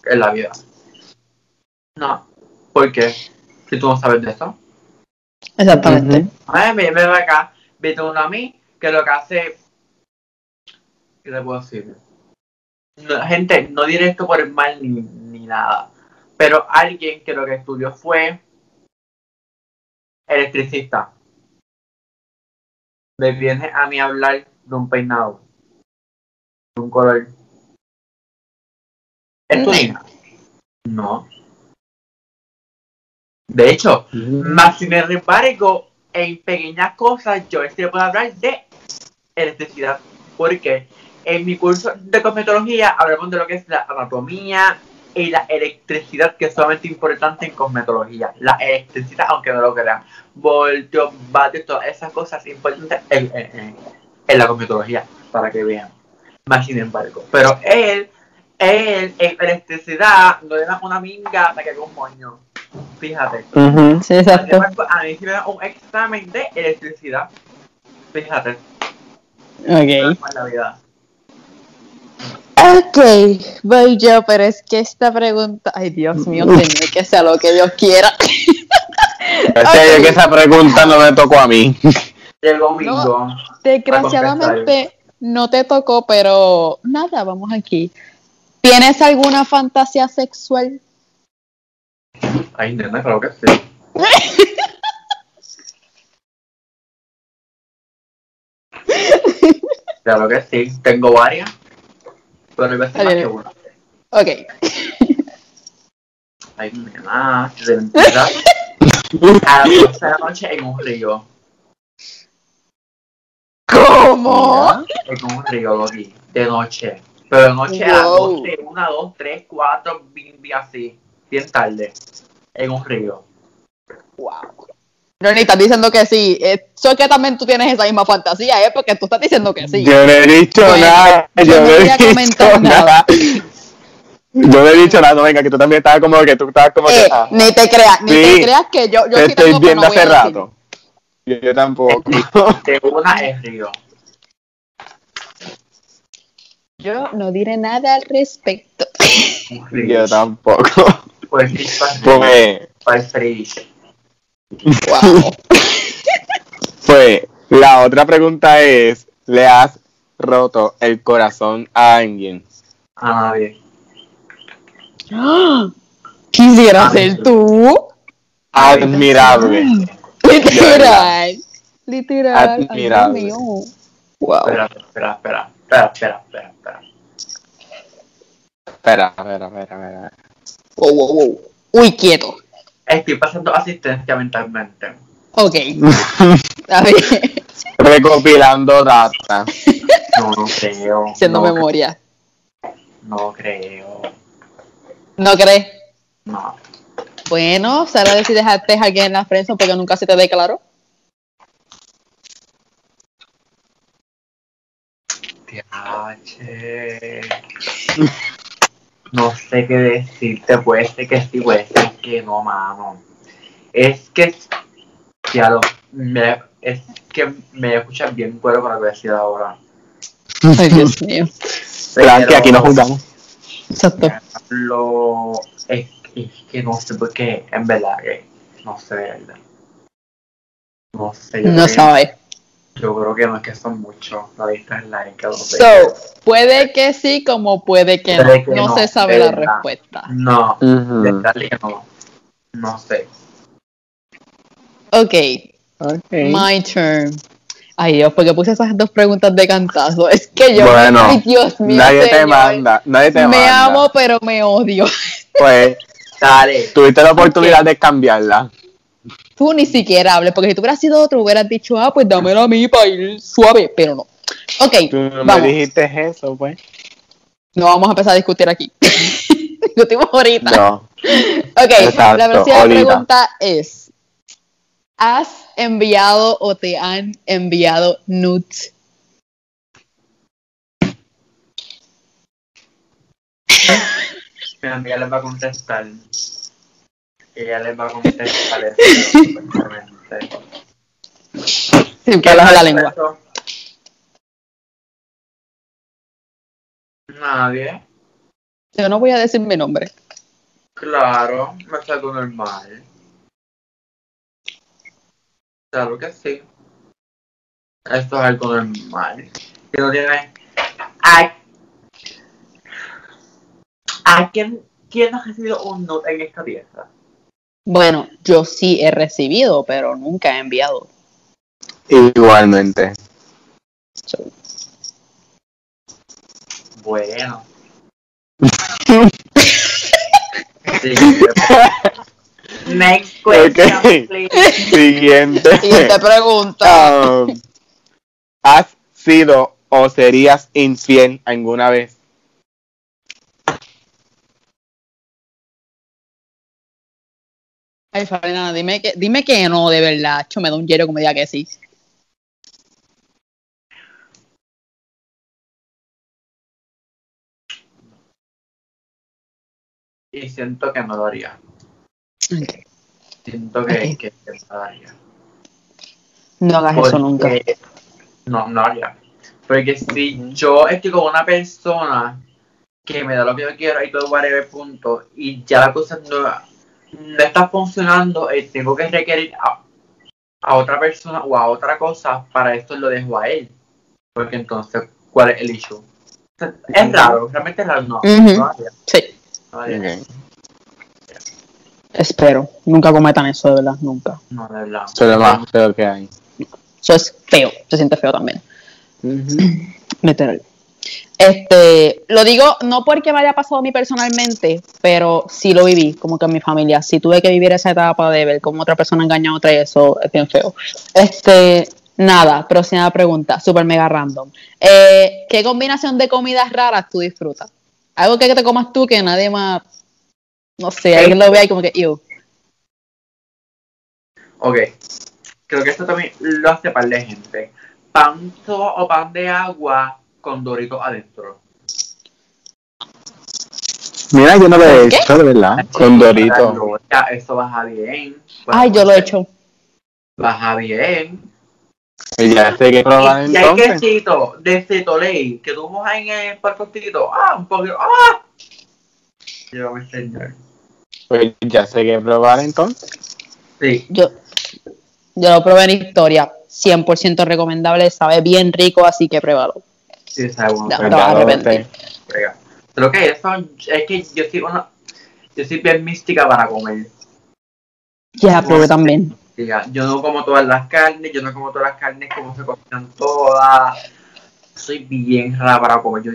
En la vida. No. ¿Por qué? Si tú no sabes de eso. Exactamente. Ujú. Ay, me acá, vete uno a mí, que lo que hace. ¿Qué le puedo decir? No, gente, no diré esto por el mal ni, ni nada. Pero alguien que lo que estudió fue electricista. Me viene a mí a hablar de un peinado, de un color. ¿Es tu No. hija? No. De hecho, más sin embargo, en pequeñas cosas yo sí le puedo hablar de electricidad. Porque en mi curso de cosmetología hablamos de lo que es la anatomía y la electricidad, que es sumamente importante en cosmetología. La electricidad, aunque no lo crean. Voltios, vatios, todas esas cosas importantes en, en- en- en la cosmetología, para que vean. Más sin embargo. Pero él, él en electricidad no le da una minga hasta que un moño. Fíjate. Sí, Sin exacto. embargo, a mí sí me da un examen de electricidad. Fíjate, Ok. con la vida. Ok, voy yo, pero es que esta pregunta, ay Dios mío, señor, que sea lo que Dios quiera. <laughs> Yo que esa pregunta no me tocó a mí. El domingo. Desgraciadamente no te tocó, pero nada, vamos aquí. ¿Tienes alguna fantasía sexual? Ay, nena, creo que sí. <laughs> Claro que sí, tengo varias. Pero iba a ser más que una. Ok. Ay, nena, de mentira. <laughs> A las 12 de la noche en un río. ¿Cómo? En un río, Loki. De noche. Pero de noche a las Wow. 12, 1, 2, 3, 4, bimbi así. Bien tarde. En un río. Wow. No, ni estás diciendo que sí. Eso que también tú tienes esa misma fantasía, ¿eh? Porque tú estás diciendo que sí. Yo no he dicho Bueno, nada. yo Yo no he dicho nada. nada. Yo no he dicho nada, no, venga, que tú también estabas como que tú estabas como que. Eh, ah, ni te creas, ni Sí. te creas que yo, yo te sí estoy viendo no hace rato. Yo, yo tampoco. <laughs> De una es río. Yo no diré nada al respecto. Yo tampoco. Pues sí, para el río. Pues, frío. Wow. <laughs> pues, la otra pregunta es: ¿le has roto el corazón a alguien? A nadie. Quisiera Ah, ser sí. tú. Admirable. Literal. <laughs> Literal. Ay, Dios Admirable. mío. Wow. Espera, espera, espera. Espera, espera, espera, espera. Espera, espera, espera, espera. Wow, wow, wow. Uy, quieto. Estoy pasando asistencia mentalmente. Ok. <laughs> A ver, Recopilando data. No, no creo. haciendo no, memoria. No creo. ¿No crees? No. Bueno, Sara si dejaste a alguien en la prensa porque nunca se te declaró. Tiache. <laughs> No sé qué decirte, puede ser que sí, puede ser que no, mano. Es que, ya lo, me, es que me escuchas bien cuero para lo que voy a decir ahora. Ay, Dios <laughs> mío. Tranqui, aquí no jugamos. Exacto. Lo, es, es que no sé por qué, en verdad, que no sé, verdad. No sé, yo, No creo que- sabe. Yo creo que no es que son muchos, la lista es sé. So, puede que sí, como puede que no. Que No no, se sabe la respuesta. No, verdad que no. No sé. Ok, Ok. my turn. Ay Dios, porque puse esas dos preguntas de cantazo. Es que yo, Bueno, ay Dios mío, Nadie te manda, nadie te Me manda. amo, pero me odio. <laughs> Pues Dale. tuviste la oportunidad de cambiarla. Tú ni siquiera hables, porque si tú hubieras sido otro, hubieras dicho, ah, pues dámelo a mí para ir suave, pero no. Ok, Tú no me dijiste eso, pues. No vamos a empezar a discutir aquí. <laughs> Discutimos ahorita. No. Ok, Exacto, la próxima pregunta es: ¿Has enviado o te han enviado nudes? <laughs> Mi amiga les va a contestar. Ella les va a contestar perfectamente. Sin pelos en la lengua. Nadie. Yo no voy a decir mi nombre. Claro, me salgo normal. Claro que sí. Esto es algo normal. Que no tiene. ¿A, ¿A quién, quién ha recibido un nude en esta pieza? Bueno, yo sí he recibido, pero nunca he enviado. Igualmente. So, Bueno. <laughs> Sí. Next question, please. Siguiente. Siguiente pregunta. Um, ¿Has sido o serías infiel alguna vez? Ay, Fabiana, dime que, dime que no, de verdad. Yo me da un hielo como diga que sí. Y siento que no lo haría. Siento que, Ok. que, que no lo haría. No hagas eso nunca. No, no haría. Porque si yo estoy con una persona que me da lo que yo quiero y todo whatever punto y ya la cosa no, no está funcionando y tengo que requerir a, a otra persona o a otra cosa, para esto lo dejo a él. Porque entonces, ¿cuál es el issue? O sea, Es raro, realmente es raro, no. Lo haría, Sí, no espero. Nunca cometan eso, de verdad, nunca. No, de verdad. Eso es lo más feo que hay. Eso es feo, se siente feo también. Ujú. Literal. Este, lo digo no porque me haya pasado a mí personalmente, pero sí lo viví, como que en mi familia. Sí tuve que vivir esa etapa de ver cómo otra persona engaña a otra y eso es bien feo. Este, nada, próxima pregunta, super mega random. Eh, ¿Qué combinación de comidas raras tú disfrutas? Algo que te comas tú que nadie más, no sé, alguien lo vea y como que, ew. Ok. Creo que esto también lo hace par de gente. Pan o pan de agua con doritos adentro. Mira, yo no lo he ¿Qué? hecho, de verdad. Con Dorito. Ya, eso baja bien. Ay, yo lo he hecho. Baja bien. Y ya sé que probar Y, y hay entonces. quesito de Cetoley que tú mojas en el parcostito. Ah, un poquito. Ah. Yo me enseñar. Pues ya sé que probar entonces. Sí. Yo, yo lo probé en historia, 100% recomendable, sabe bien rico, así que pruébalo. Sí. Ya, pero te vas a lo arrepentir. Creo que eso es que yo soy una. Yo soy bien mística para comer. Ya, probé también. Diga, yo no como todas las carnes, yo no como todas las carnes como se cocinan todas. Soy bien rara para comer. Yo,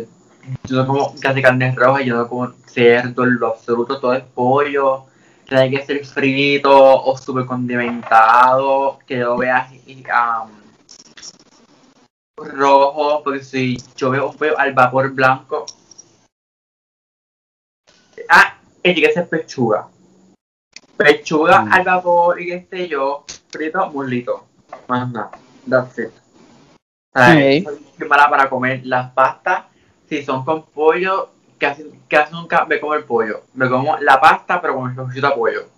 yo no como casi carnes rojas, yo no como cerdo, en lo absoluto, todo es pollo. Tiene que ser frito o súper condimentado, que yo vea y, um, rojo, porque si yo veo pollo al vapor blanco. Ah, y tiene que ser pechuga. Pechuga Mm. al vapor y qué sé yo, frito, mulito. Más nada. That's it. O sea, soy mala para comer las pastas. Si son con pollo, casi, casi nunca me como el pollo. Me como la pasta, pero con el trocito de pollo.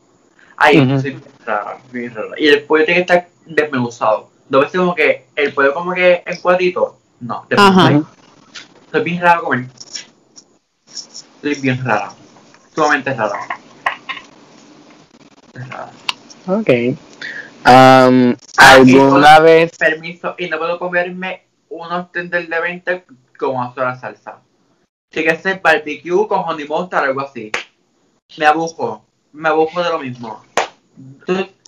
Ahí, soy bien rara, bien rara. Y el pollo tiene que estar desmenuzado. No veces como que el pollo como que en cuadritos. No, Ajá. desmenuzado. Soy bien rara a comer. Soy bien rara. Sumamente rara. Es rara. Ok. Um, ¿Alguna vez Permiso, y no puedo comerme unos tender de 20 con una sola salsa. Tiene que ser barbecue con honey mustard o algo así. Me abuso. Me abuso de lo mismo.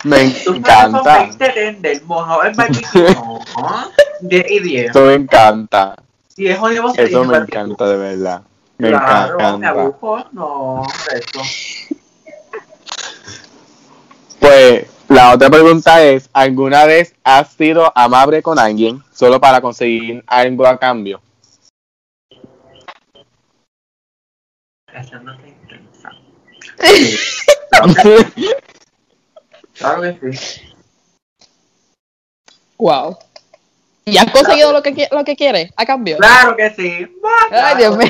Me son encanta? 20 tender mojado en barbecue. No. 10 y 10. Eso me encanta. Y es Eso es me encanta, de verdad. Me Claro, me abuso. No, eso. Pues la otra pregunta es, ¿alguna vez has sido amable con alguien solo para conseguir algo a cambio? Eso no está intensa. <laughs> Claro que sí. Claro. Wow. ¿Y has conseguido lo que, lo que quieres a cambio? Claro que sí. Ay, Dios mío.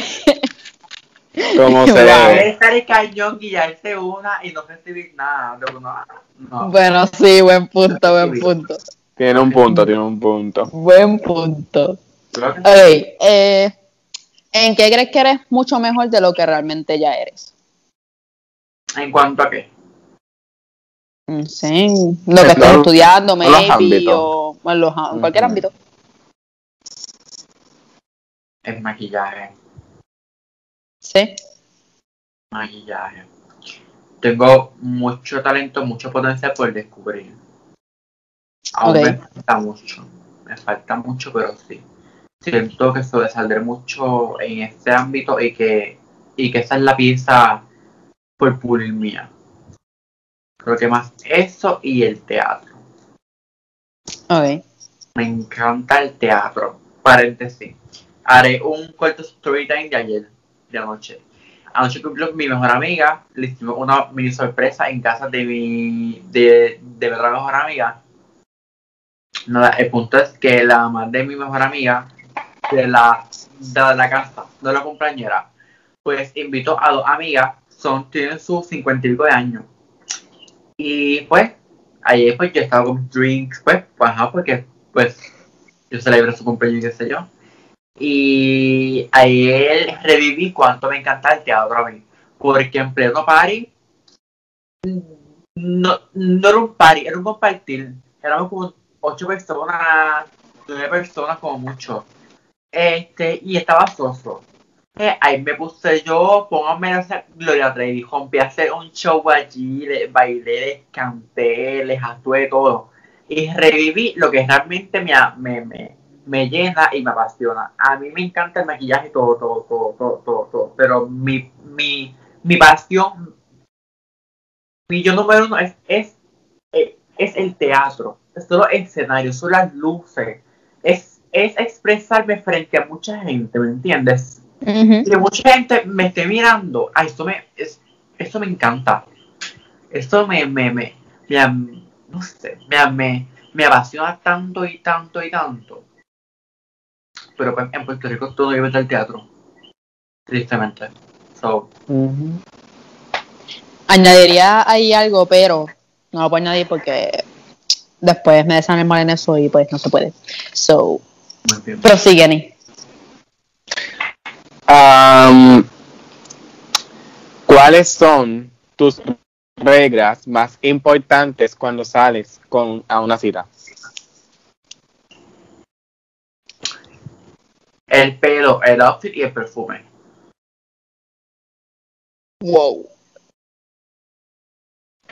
Como se. Puede estar el cañón, guiarse una y no recibir nada. No, no, no. Bueno, sí, buen punto, buen punto. Tiene un punto, tiene un punto. Buen punto. Ok, eh, ¿en qué crees que eres mucho mejor de lo que realmente ya eres? ¿En cuanto a qué? No sé, en lo que los- estudiando, maybe, o en, los- en cualquier ámbito. El maquillaje. Sí. Maquillaje. Tengo mucho talento, mucho potencial por descubrir. Aún me falta mucho. Me falta mucho, pero sí. siento que sobresaldré mucho en este ámbito y que, y que esa es la pieza por pulir mía. Creo que más eso y el teatro. Ok. Me encanta el teatro. Paréntesis. Haré un corto story time de ayer, de anoche. Anoche cumplió mi mejor amiga. Le hicimos una mini sorpresa en casa de mi, de, de mi otra mejor amiga. Nada, el punto es que la mamá de mi mejor amiga, de la, de la casa, de la compañera, pues invitó a dos amigas, son, tienen sus cincuenta y pico de años. Y pues, ayer pues yo estaba con drinks, pues, pues porque pues yo celebré su cumpleaños qué sé yo. Y ayer reviví cuánto me encanta el teatro a mí. Porque en pleno party, no, no era un party, era un compartir. Éramos como ocho personas, nueve personas como mucho. Este, y estaba soso. Eh, ahí me puse yo, póngame esa Gloria Trevi, rompí a hacer un show allí, bailé, les canté, les actué todo. Y reviví lo que realmente me, me, me, me llena y me apasiona. A mí me encanta el maquillaje, todo, todo, todo, todo, todo, todo. Pero mi, mi, mi pasión, mi yo número uno es, es, es, es el teatro. Es todo el escenario, son las luces. Es, es expresarme frente a mucha gente, ¿me entiendes? Que mucha gente me esté mirando, ah, esto me, es, esto me encanta. Esto me, me, me, me, no sé, me, me, me apasiona tanto y tanto y tanto. Pero pues, en Puerto Rico todo vive del teatro. Tristemente. So. Añadiría ahí algo, pero no lo puedo añadir porque después me desan mal en eso y pues no se puede. So, prosigue, Am, ¿Cuáles son tus reglas más importantes cuando sales con, a una cita? El pelo, el outfit y el perfume. Wow.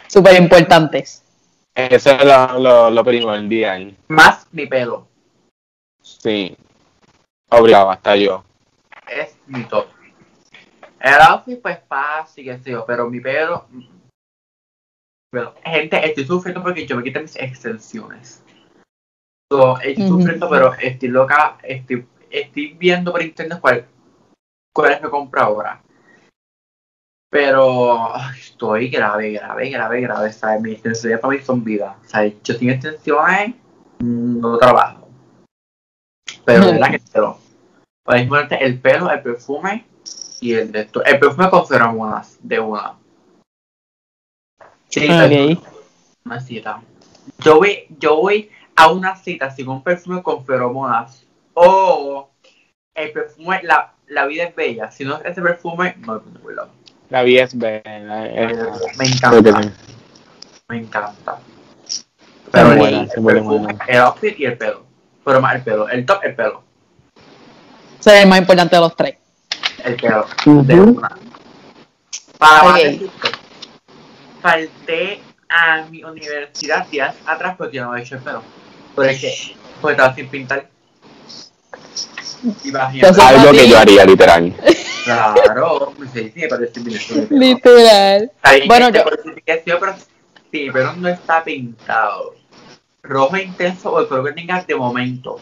Súper importantes. Eso es lo, lo, lo primordial. Más mi pelo. Sí. Obligado, hasta yo. Es mi top. El outfit, pues fácil, qué sé yo, pero mi pelo. mm. Pero, gente, estoy sufriendo porque yo me quité mis extensiones. So, estoy sufriendo, pero estoy loca. Estoy, estoy viendo por internet cuál, cuáles me compro ahora. Pero estoy grave, grave, grave, grave. ¿sabes? Mis extensiones para mí son vida. ¿sabes? Yo sin extensiones no trabajo. Pero de verdad que <laughs> pero Pues importante el pelo, el perfume y el de esto. El perfume con feromonas de una. Sí, Ok. una cita. Yo voy, yo voy a una cita sin un perfume con feromonas. O el perfume, la, la vida es bella. Si no es ese perfume, no es lado. La vida es bella. es- Me encanta, me encanta. Pero el, buena, perfume, el outfit y el pelo. Pero más el pelo. El top, el pelo. Ese es el más importante de los tres. El pelo. Ujú. De una. Para Ok. más decirte, falté a mi universidad días atrás porque no me he hecho el pelo. Porque, porque estaba sin pintar. Imagínate. Entonces- Algo que yo haría, literal. Claro, me dice, sí, pero estoy bien. Literal. Bueno, que yo- pero sí, pero no está pintado. Rojo intenso o el color que tengas de momento.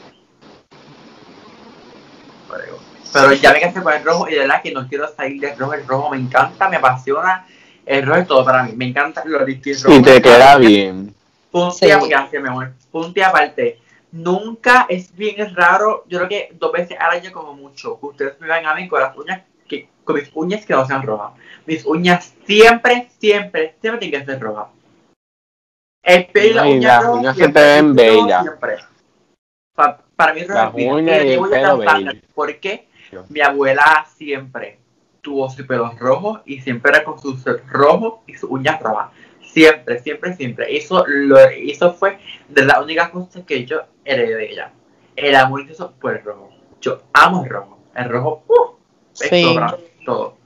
Pero, pero ya me casé con el rojo y de verdad que no quiero salir del rojo. El rojo me encanta, me apasiona. El rojo es todo para mí. Me encanta lo distinto. Y te queda bien. Punto Sí. y gracias, mi amor. Punto y aparte. Nunca es bien raro. Yo creo que dos veces al año como mucho. Ustedes me van a mí con las uñas que con mis uñas que no sean rojas. Mis uñas siempre, siempre, siempre tienen que ser rojas. El pelo y la Ay, uña las roja uñas se siempre, te ven bellas. siempre. Pa- para mí rojo Las es el bello. Porque mi abuela siempre tuvo su pelo rojo y siempre era con sus rojos y sus uñas rojas. Siempre, siempre, siempre. Eso, lo, eso fue de las únicas cosas que yo heredé de ella. El amor intenso por el rojo. Yo amo el rojo. El rojo, ¡uh! es Sí. todo, para mí, todo.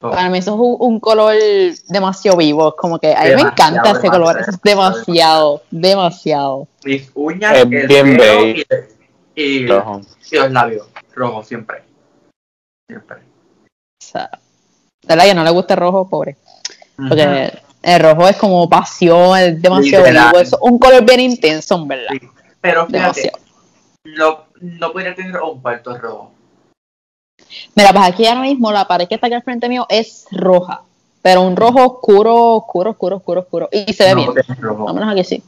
Todo. Para mí eso es un, un color demasiado vivo. Como que a mí me encanta ese color. demasiado. Es demasiado, demasiado. Mis uñas, Es el bien pelo bello. Y Rojo. y los labios, rojos siempre. Siempre. O sea, de verdad que no le gusta el rojo, pobre. Porque el rojo es como pasión, es demasiado vivo, es un color bien intenso, en verdad. Sí. Pero fíjate, Demasiado. no, no podría tener un cuarto rojo. Mira, pues aquí ahora mismo la pared que está aquí al frente mío es roja, pero un rojo oscuro, oscuro, oscuro, oscuro, oscuro. Y se ve No bien. rojo. Menos aquí sí.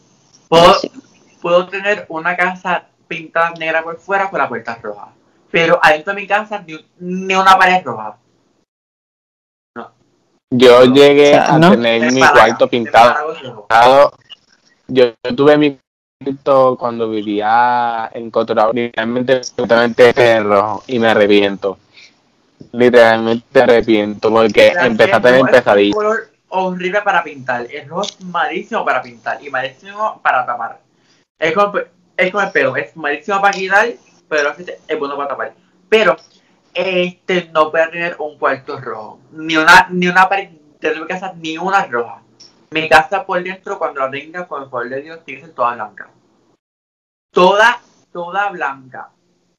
Puedo, Sí. puedo tener una casa pintada negra por fuera con la puerta roja. Pero adentro de mi casa ni, ni una pared roja. Yo llegué O sea, a ¿no? tener En mi cuarto pintado. Yo, yo tuve mi cuarto cuando vivía en Cotorao, literalmente completamente rojo y me arrepiento. Literalmente me arrepiento porque empecé a tener rojo es un pesadillas. color horrible para pintar. El rojo es malísimo para pintar y malísimo para tapar. Es como, es como el pelo, es malísimo para quitar, pero es, es bueno para tapar. Pero este no puede tener un cuarto rojo. Ni una, ni una pared de mi casa, ni una roja. Mi casa por dentro, cuando la tenga, con el favor de Dios, tiene que ser toda blanca. Toda, toda blanca.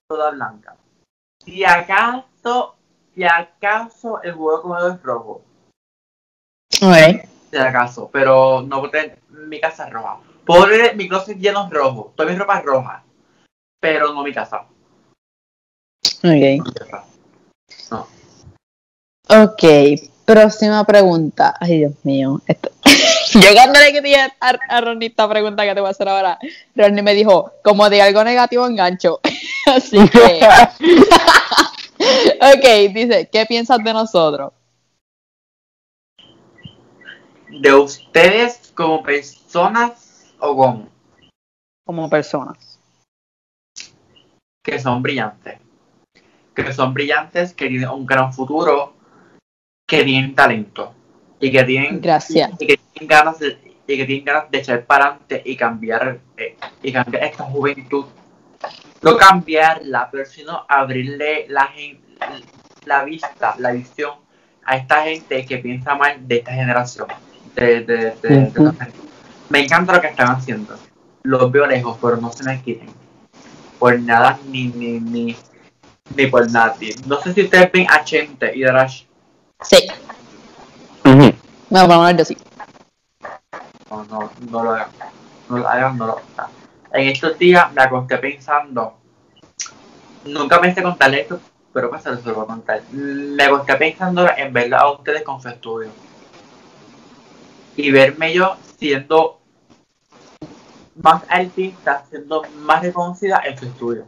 Toda blanca. Si acaso, si acaso el huevo comedor es rojo. Si acaso, pero no puedo tener mi casa es roja. Tener mi closet lleno rojo. Toda mi ropa es roja. Pero no mi casa. Ok. No. Ok. Próxima pregunta. Ay, Dios mío. Esto- <laughs> Yo cuando le dije a, a Ronnie esta pregunta que te voy a hacer ahora, Ronnie me dijo, como de algo negativo engancho. <laughs> Así que. <laughs> ok, dice, ¿qué piensas de nosotros? De ustedes como personas o como Como personas. que son brillantes. Que son brillantes, que tienen un gran futuro, que tienen talento. Y que tienen, Gracias. y que tienen ganas de, y que tienen ganas de echar para adelante y cambiar, eh, y cambiar esta juventud. No cambiarla, pero sino abrirle la, la vista, la visión a esta gente que piensa mal de esta generación. De, de, de- de- Ujú. Me encanta lo que están haciendo. Los veo lejos, pero no se me quiten. Por nada ni, ni, ni, ni por nadie. No sé si ustedes ven a Chente y Darash. Sí. Ujú. Bueno, por lo menos yo sí. No, no, no lo hagan. No lo hagan, no lo hagan. En estos días me acosté pensando. Nunca pensé contarle esto, pero pues se lo voy a contar. Me acosté pensando en verla a ustedes con su estudio. Y verme yo siendo más artista, siendo más reconocida en su estudio.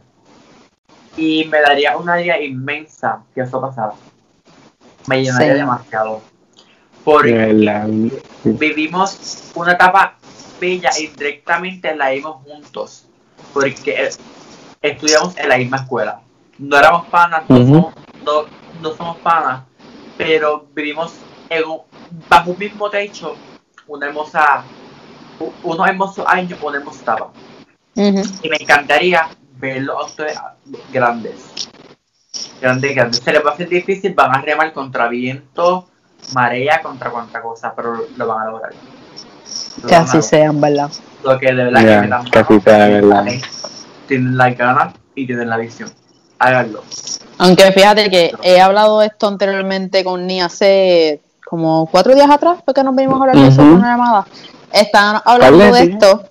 Y me daría una idea inmensa que eso pasara. Me llenaría Sí. demasiado. Porque De vivimos una etapa bella y directamente la vimos juntos, porque estudiamos en la misma escuela. No éramos panas, no, somos, no, no somos panas, pero vivimos en un- bajo un mismo techo una hermosa, u- unos hermosos años, una hermosa etapa. Y me encantaría verlos a ustedes grandes. Grandes, grandes. Se les va a hacer difícil, van a remar contra viento, marea, contra cuanta cosa, pero lo van a lograr. Lo Que a así lograr. sean, ¿verdad? Lo que de verdad Ya, que me dan que así sea, de verdad. Tienen la ganas y tienen la visión. Háganlo. Aunque fíjate que he hablado de esto anteriormente con Ni hace como cuatro días atrás, porque nos venimos a hablar de eso Ujú. con una llamada. Estaban hablando de sí. esto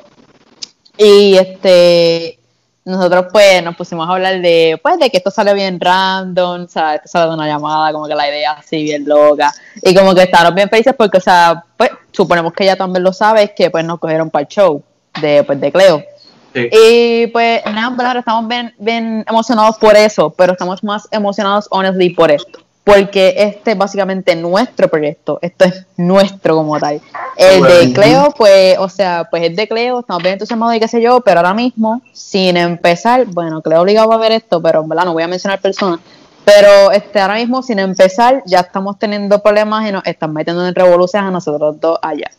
y este nosotros pues nos pusimos a hablar de pues de que esto sale bien random, o sea, esto sale de una llamada, como que la idea así bien loca y como que estábamos bien felices porque o sea, pues suponemos que ella también lo sabe, es que pues nos cogieron para el show de pues de Cleo. Sí. Y pues, nada, estamos bien, bien emocionados por eso, pero estamos más emocionados, honestly, por esto. Porque este es básicamente nuestro proyecto, esto es nuestro como tal. El de. Cleo, pues, o sea, pues es de Cleo, estamos bien entusiasmados y qué sé yo, pero ahora mismo, sin empezar, bueno, Cleo obligado a ver esto, pero en verdad no voy a mencionar personas, pero este, ahora mismo, sin empezar, ya estamos teniendo problemas y nos están metiendo en revoluciones a nosotros dos allá.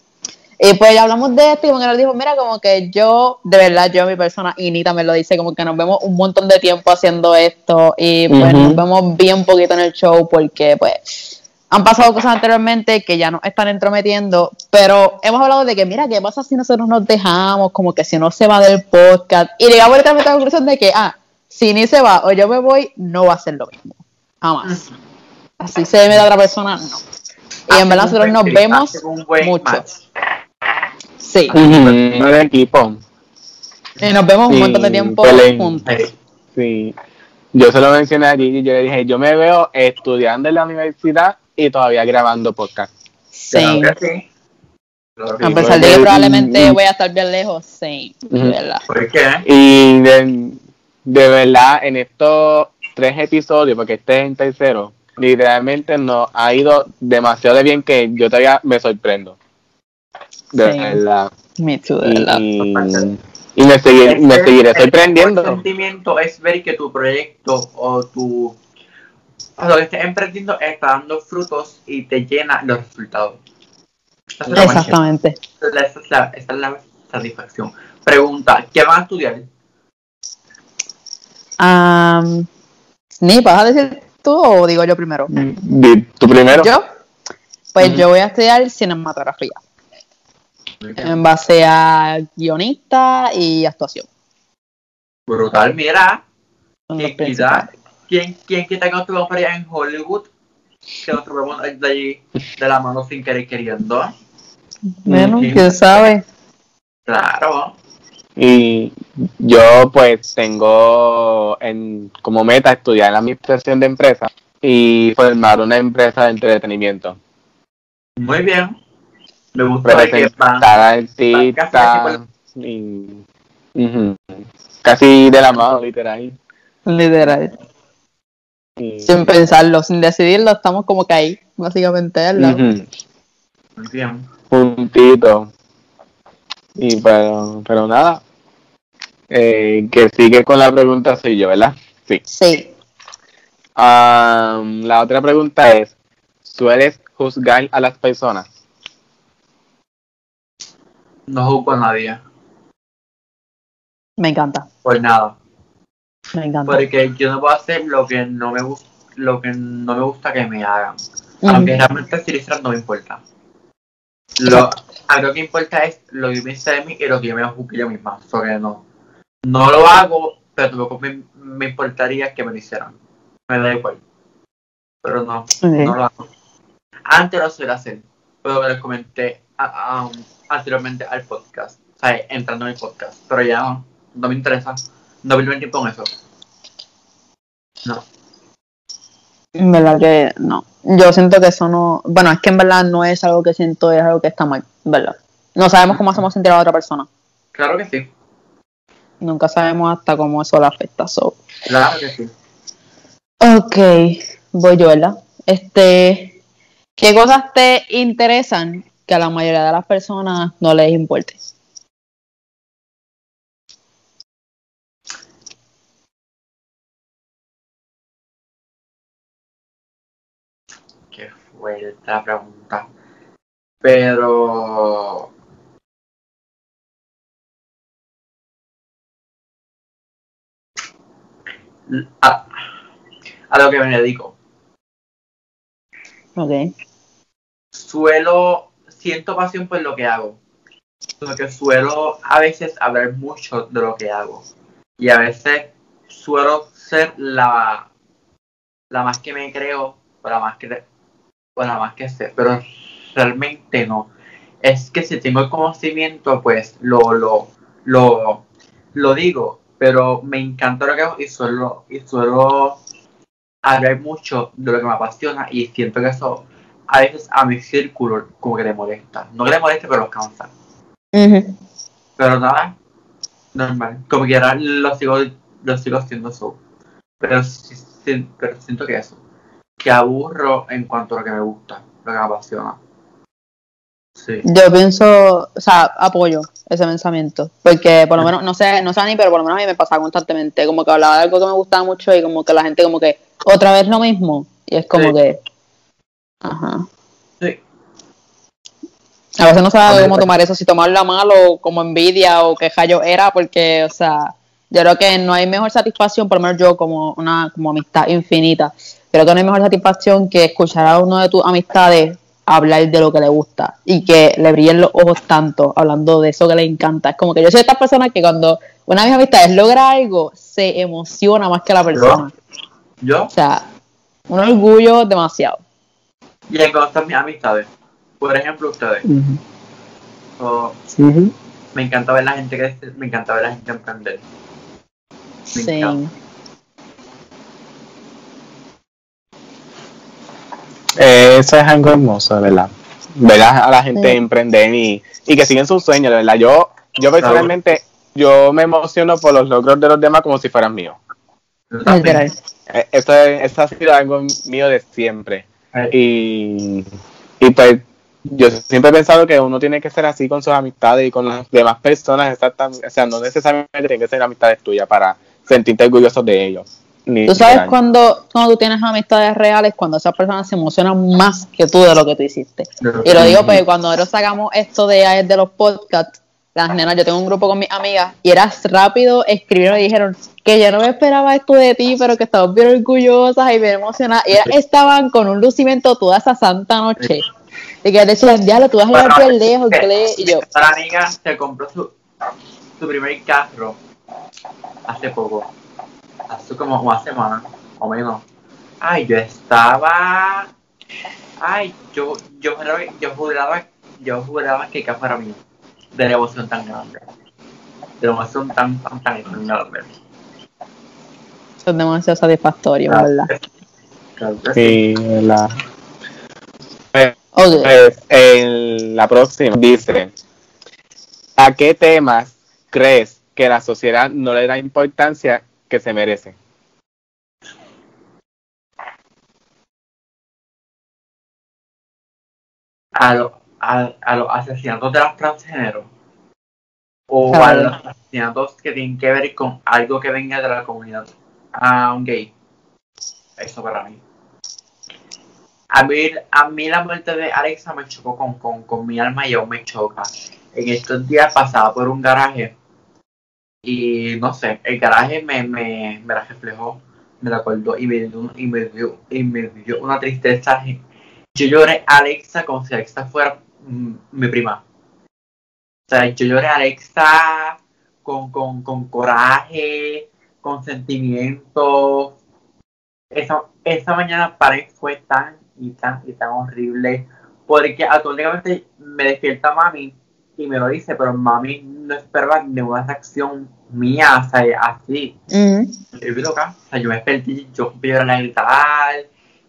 Y pues ya hablamos de esto y como que nos dijo, mira, como que yo, de verdad, yo, mi persona, y Ni también lo dice, como que nos vemos un montón de tiempo haciendo esto y pues nos vemos bien poquito en el show porque pues han pasado cosas anteriormente que ya nos están entrometiendo, pero hemos hablado de que, mira, ¿qué pasa si nosotros nos dejamos? Como que si no se va del podcast. Y llegamos a la conclusión de que, ah, si ni se va o yo me voy, no va a ser lo mismo. Jamás. Así se ve de otra persona, no. Y en verdad nosotros nos vemos mucho. match. Sí. Ujú, de equipo. Y nos vemos un Sí, montón de tiempo Belén. juntos. Sí. Yo se lo mencioné a Gigi, yo le dije, yo me veo estudiando en la universidad y todavía grabando podcast. Sí. Sí. A pesar de que probablemente voy a estar bien lejos, sí. Ujú. ¿verdad? ¿Por qué? Y de, de verdad, en estos tres episodios, porque este es el tercero, literalmente nos ha ido demasiado de bien que yo todavía me sorprendo. De Sí. verdad. Me too, de Y, verdad. y- y me, seguir- me Ese- seguiré el sorprendiendo. mejor sentimiento es ver que tu proyecto o tu o lo que estés emprendiendo está dando frutos y te llena los resultados. Esa es la magia. Exactamente. Esa es la, esa es la satisfacción. Pregunta, ¿qué van a estudiar? Am, Ni, ¿vas a decir tú o digo yo primero? ¿Tú primero? ¿Yo? Pues yo voy a estudiar cinematografía en base a guionista y actuación. Brutal, mira. Los ¿Quién quién, quién quita que para allá en Hollywood? Que nosotros vamos de allí de la mano sin querer queriendo. Bueno, quién sabe. Claro. Y yo pues tengo en, como meta estudiar la administración de empresas y formar una empresa de entretenimiento. Muy bien. Me que van. Presentar casi artistas y ujú, casi de la mano, literal. Literal. Y- Sin pensarlo, sin decidirlo, estamos como que ahí, básicamente. bien. juntito. Y pero, pero nada. Eh, que sigue con la pregunta soy yo, ¿verdad? Sí. Sí. Am, la otra pregunta es, ¿sueles juzgar a las personas? No juzgo a nadie. Me encanta. Por nada. Me encanta. Porque yo no puedo hacer lo que no me gusta, lo que no me gusta que me hagan. Ujú. Aunque realmente si lo hicieran no me importa. Lo, a lo que importa es lo que piensa de mí y lo que yo me juzgue yo misma. Sobre no. No lo hago, pero tampoco me, me importaría que me lo hicieran. Me da igual. Pero no, no lo hago. Antes lo suele hacer, pero que les comenté a- a- anteriormente al podcast. O sea, entrando en el podcast. Pero ya no, no me interesa. No el tiempo en eso. No. En verdad que no. Yo siento que eso no. Bueno, es que en verdad no es algo que siento, es algo que está mal, ¿verdad? No sabemos cómo hacemos sentir a la otra persona. Claro que sí. Nunca sabemos hasta cómo eso le afecta. So. Claro que sí. Ok, voy yo, ¿verdad? Este, ¿qué cosas te interesan que a la mayoría de las personas no les importe? Qué fuerte la pregunta. Pero. A, a lo que me dedico. Ok, Suelo. Siento pasión por lo que hago. Porque suelo a veces hablar mucho de lo que hago. Y a veces suelo ser la. La más que me creo. O la más que. O la más que sé. Pero realmente no. Es que si tengo el conocimiento, pues lo, lo, lo, lo digo. Pero me encanta lo que hago y suelo, y suelo hablar mucho de lo que me apasiona y siento que eso a veces a mi círculo como que le molesta. No que le moleste, pero los cansa. Pero nada, normal. Como quiera, lo sigo, lo sigo haciendo eso. Pero, sí- pero siento que eso. Que aburro en cuanto a lo que me gusta, lo que me apasiona. Sí. Yo pienso, o sea, apoyo ese pensamiento, porque por lo menos, no sé, no sé ni, pero por lo menos a mí me pasa constantemente, como que hablaba de algo que me gustaba mucho y como que la gente como que otra vez lo mismo, y es como Sí. que, ajá. Sí. A veces no sabe cómo me- tomar eso, si tomarlo a mal o como envidia o que yo era, porque, o sea, yo creo que no hay mejor satisfacción, por lo menos yo como una como amistad infinita, creo que no hay mejor satisfacción que escuchar a uno de tus amistades hablar de lo que le gusta y que le brillen los ojos tanto hablando de eso que le encanta. Es como que yo soy de estas personas que cuando una de mis amistades logra algo, se emociona más que la persona. Yo, O sea, un orgullo demasiado. Y en cosas mis amistades. Por ejemplo, ustedes. So, Ujú. me encanta ver la gente crecer, me encanta ver la gente emprender. Me Sí. encanta. Eh, Eso es algo hermoso, de verdad. Ver a, a la gente Sí. emprender y, y que siguen sus sueños, de verdad. Yo, yo personalmente, yo me emociono por los logros de los demás como si fueran míos. Eh, Eso, es- eso ha sido algo mío de siempre. Y, y pues yo siempre he pensado que uno tiene que ser así con sus amistades y con las demás personas, exactamente, o sea, no necesariamente tienen que ser amistades tuyas para sentirte orgulloso de ellos. Ni Tú sabes cuando, cuando tú tienes amistades reales, cuando esas personas se emocionan más que tú de lo que tú hiciste. Y lo digo porque cuando nosotros sacamos esto de, de los podcasts, las nenas, yo tengo un grupo con mis amigas y era rápido, escribieron y dijeron que yo no me esperaba esto de ti, pero que estamos bien orgullosas y bien emocionadas. Y ellas estaban con un lucimiento toda esa santa noche. Y que decían, diablo, tú vas a llegar bien lejos, Gle", y yo, La amiga se compró su, su primer carro hace poco. Hace como una semana o menos. Ay, yo estaba. Ay, yo, yo juraba, yo juraba, yo juraba que el carro era mío. De la emoción tan grande. De la emoción tan, tan, tan, tan grande. Eso es demasiado satisfactorio, ¿verdad? Claro sí. La, pues, pues, en la próxima dice, ¿a qué temas crees que la sociedad no le da importancia que se merece? a, lo- a, a los asesinatos de los transgéneros o a los asesinatos que tienen que ver con algo que venga de la comunidad ah, gay. Eso para mí. A mí, a mí la muerte de Alexa me chocó con, con, con mi alma y aún me choca. En estos días pasaba por un garaje y no sé, el garaje me, me, me la reflejó, me la acordó y me dio, y me dio, y me dio una tristeza yo lloré a Alexa como si Alexa fuera mm, mi prima. O sea, yo lloré a Alexa con, con, con coraje, con sentimiento. Esa, esa mañana para mí fue tan y tan y tan horrible. Porque automáticamente me despierta mami y me lo dice, pero mami no esperaba ninguna reacción mía, o sea, así Ujú. yo loca, o sea, yo me desperté, yo empecé a gritar,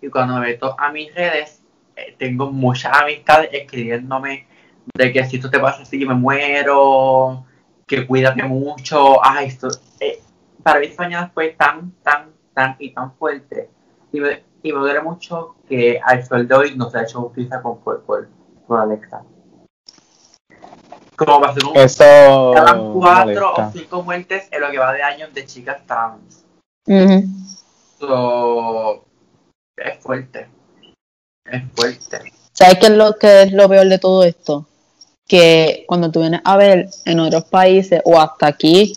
y cuando me meto a mis redes, eh, tengo muchas amistades escribiéndome de que si esto te pasa así, yo me muero, que cuídate mucho, ay, esto, eh, para mí esta mañana fue tan, tan, tan y tan fuerte, y me, y me duele mucho que al sol de hoy no se ha hecho justicia con, por, por, por Alexa. Como va a ser un Eso cada cuatro o cinco muertes en lo que va de años de chicas trans. Ujú. So, es fuerte. Es fuerte. ¿Sabes qué es lo que es lo peor de todo esto? Que cuando tú vienes a ver en otros países o hasta aquí,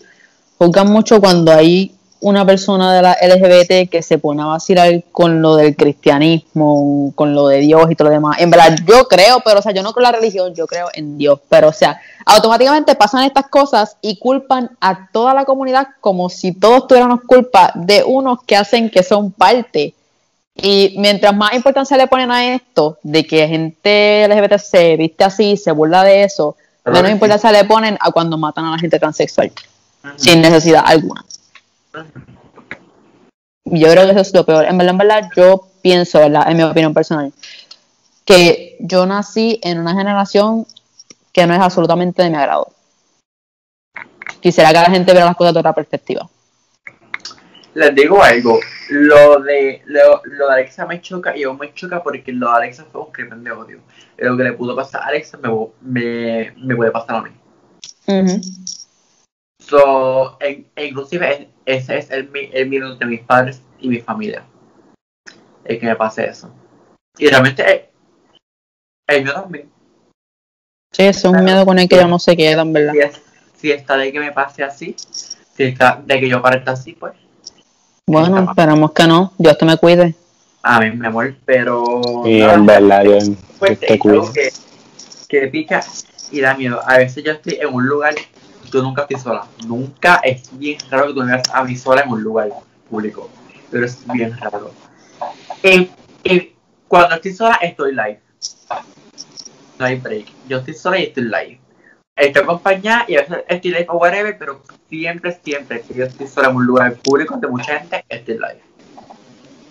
juzgan mucho cuando hay una persona de la LGBT que se pone a vacilar con lo del cristianismo, con lo de Dios y todo lo demás. En verdad, yo creo, pero o sea, yo no creo en la religión, yo creo en Dios. Pero o sea, automáticamente pasan estas cosas y culpan a toda la comunidad como si todos tuviéramos culpa de unos que hacen que son parte. Y mientras más importancia le ponen a esto, de que gente LGBT se viste así, se burla de eso, menos importancia le ponen a cuando matan a la gente transexual, Sin necesidad alguna. Yo creo que eso es lo peor. En verdad, en verdad, yo pienso, ¿verdad? En mi opinión personal, que yo nací en una generación que no es absolutamente de mi agrado. Quisiera que la gente viera las cosas de otra perspectiva. Les digo algo. Lo de, lo, lo de Alexa me choca y aún me choca porque lo de Alexa fue un crimen de odio. Lo que le pudo pasar a Alexa me, me, me puede pasar a mí. Ujú. So, e inclusive es- ese es el, mi- el miedo de mis padres y mi familia. El que me pase eso. Y realmente eh, el mío también. Sí, es un miedo con el que yo no se queda, en verdad. Si, es- si está de que me pase así, si está de que yo parezca así, pues Bueno, esperamos que no. Dios te me cuide. a mí mi amor, pero Y nada, en verdad, yo pues, te es algo cuido. que, que pica y da miedo. A veces yo estoy en un lugar yo nunca estoy sola. Nunca es bien raro que tú me veas a mí sola en un lugar público. Pero es bien raro. Cuando estoy sola, estoy live. No hay break. Yo estoy sola y estoy live. Estoy acompañada y a veces estoy live o whatever, pero siempre, siempre que yo estoy sola en un lugar público de mucha gente, estoy live.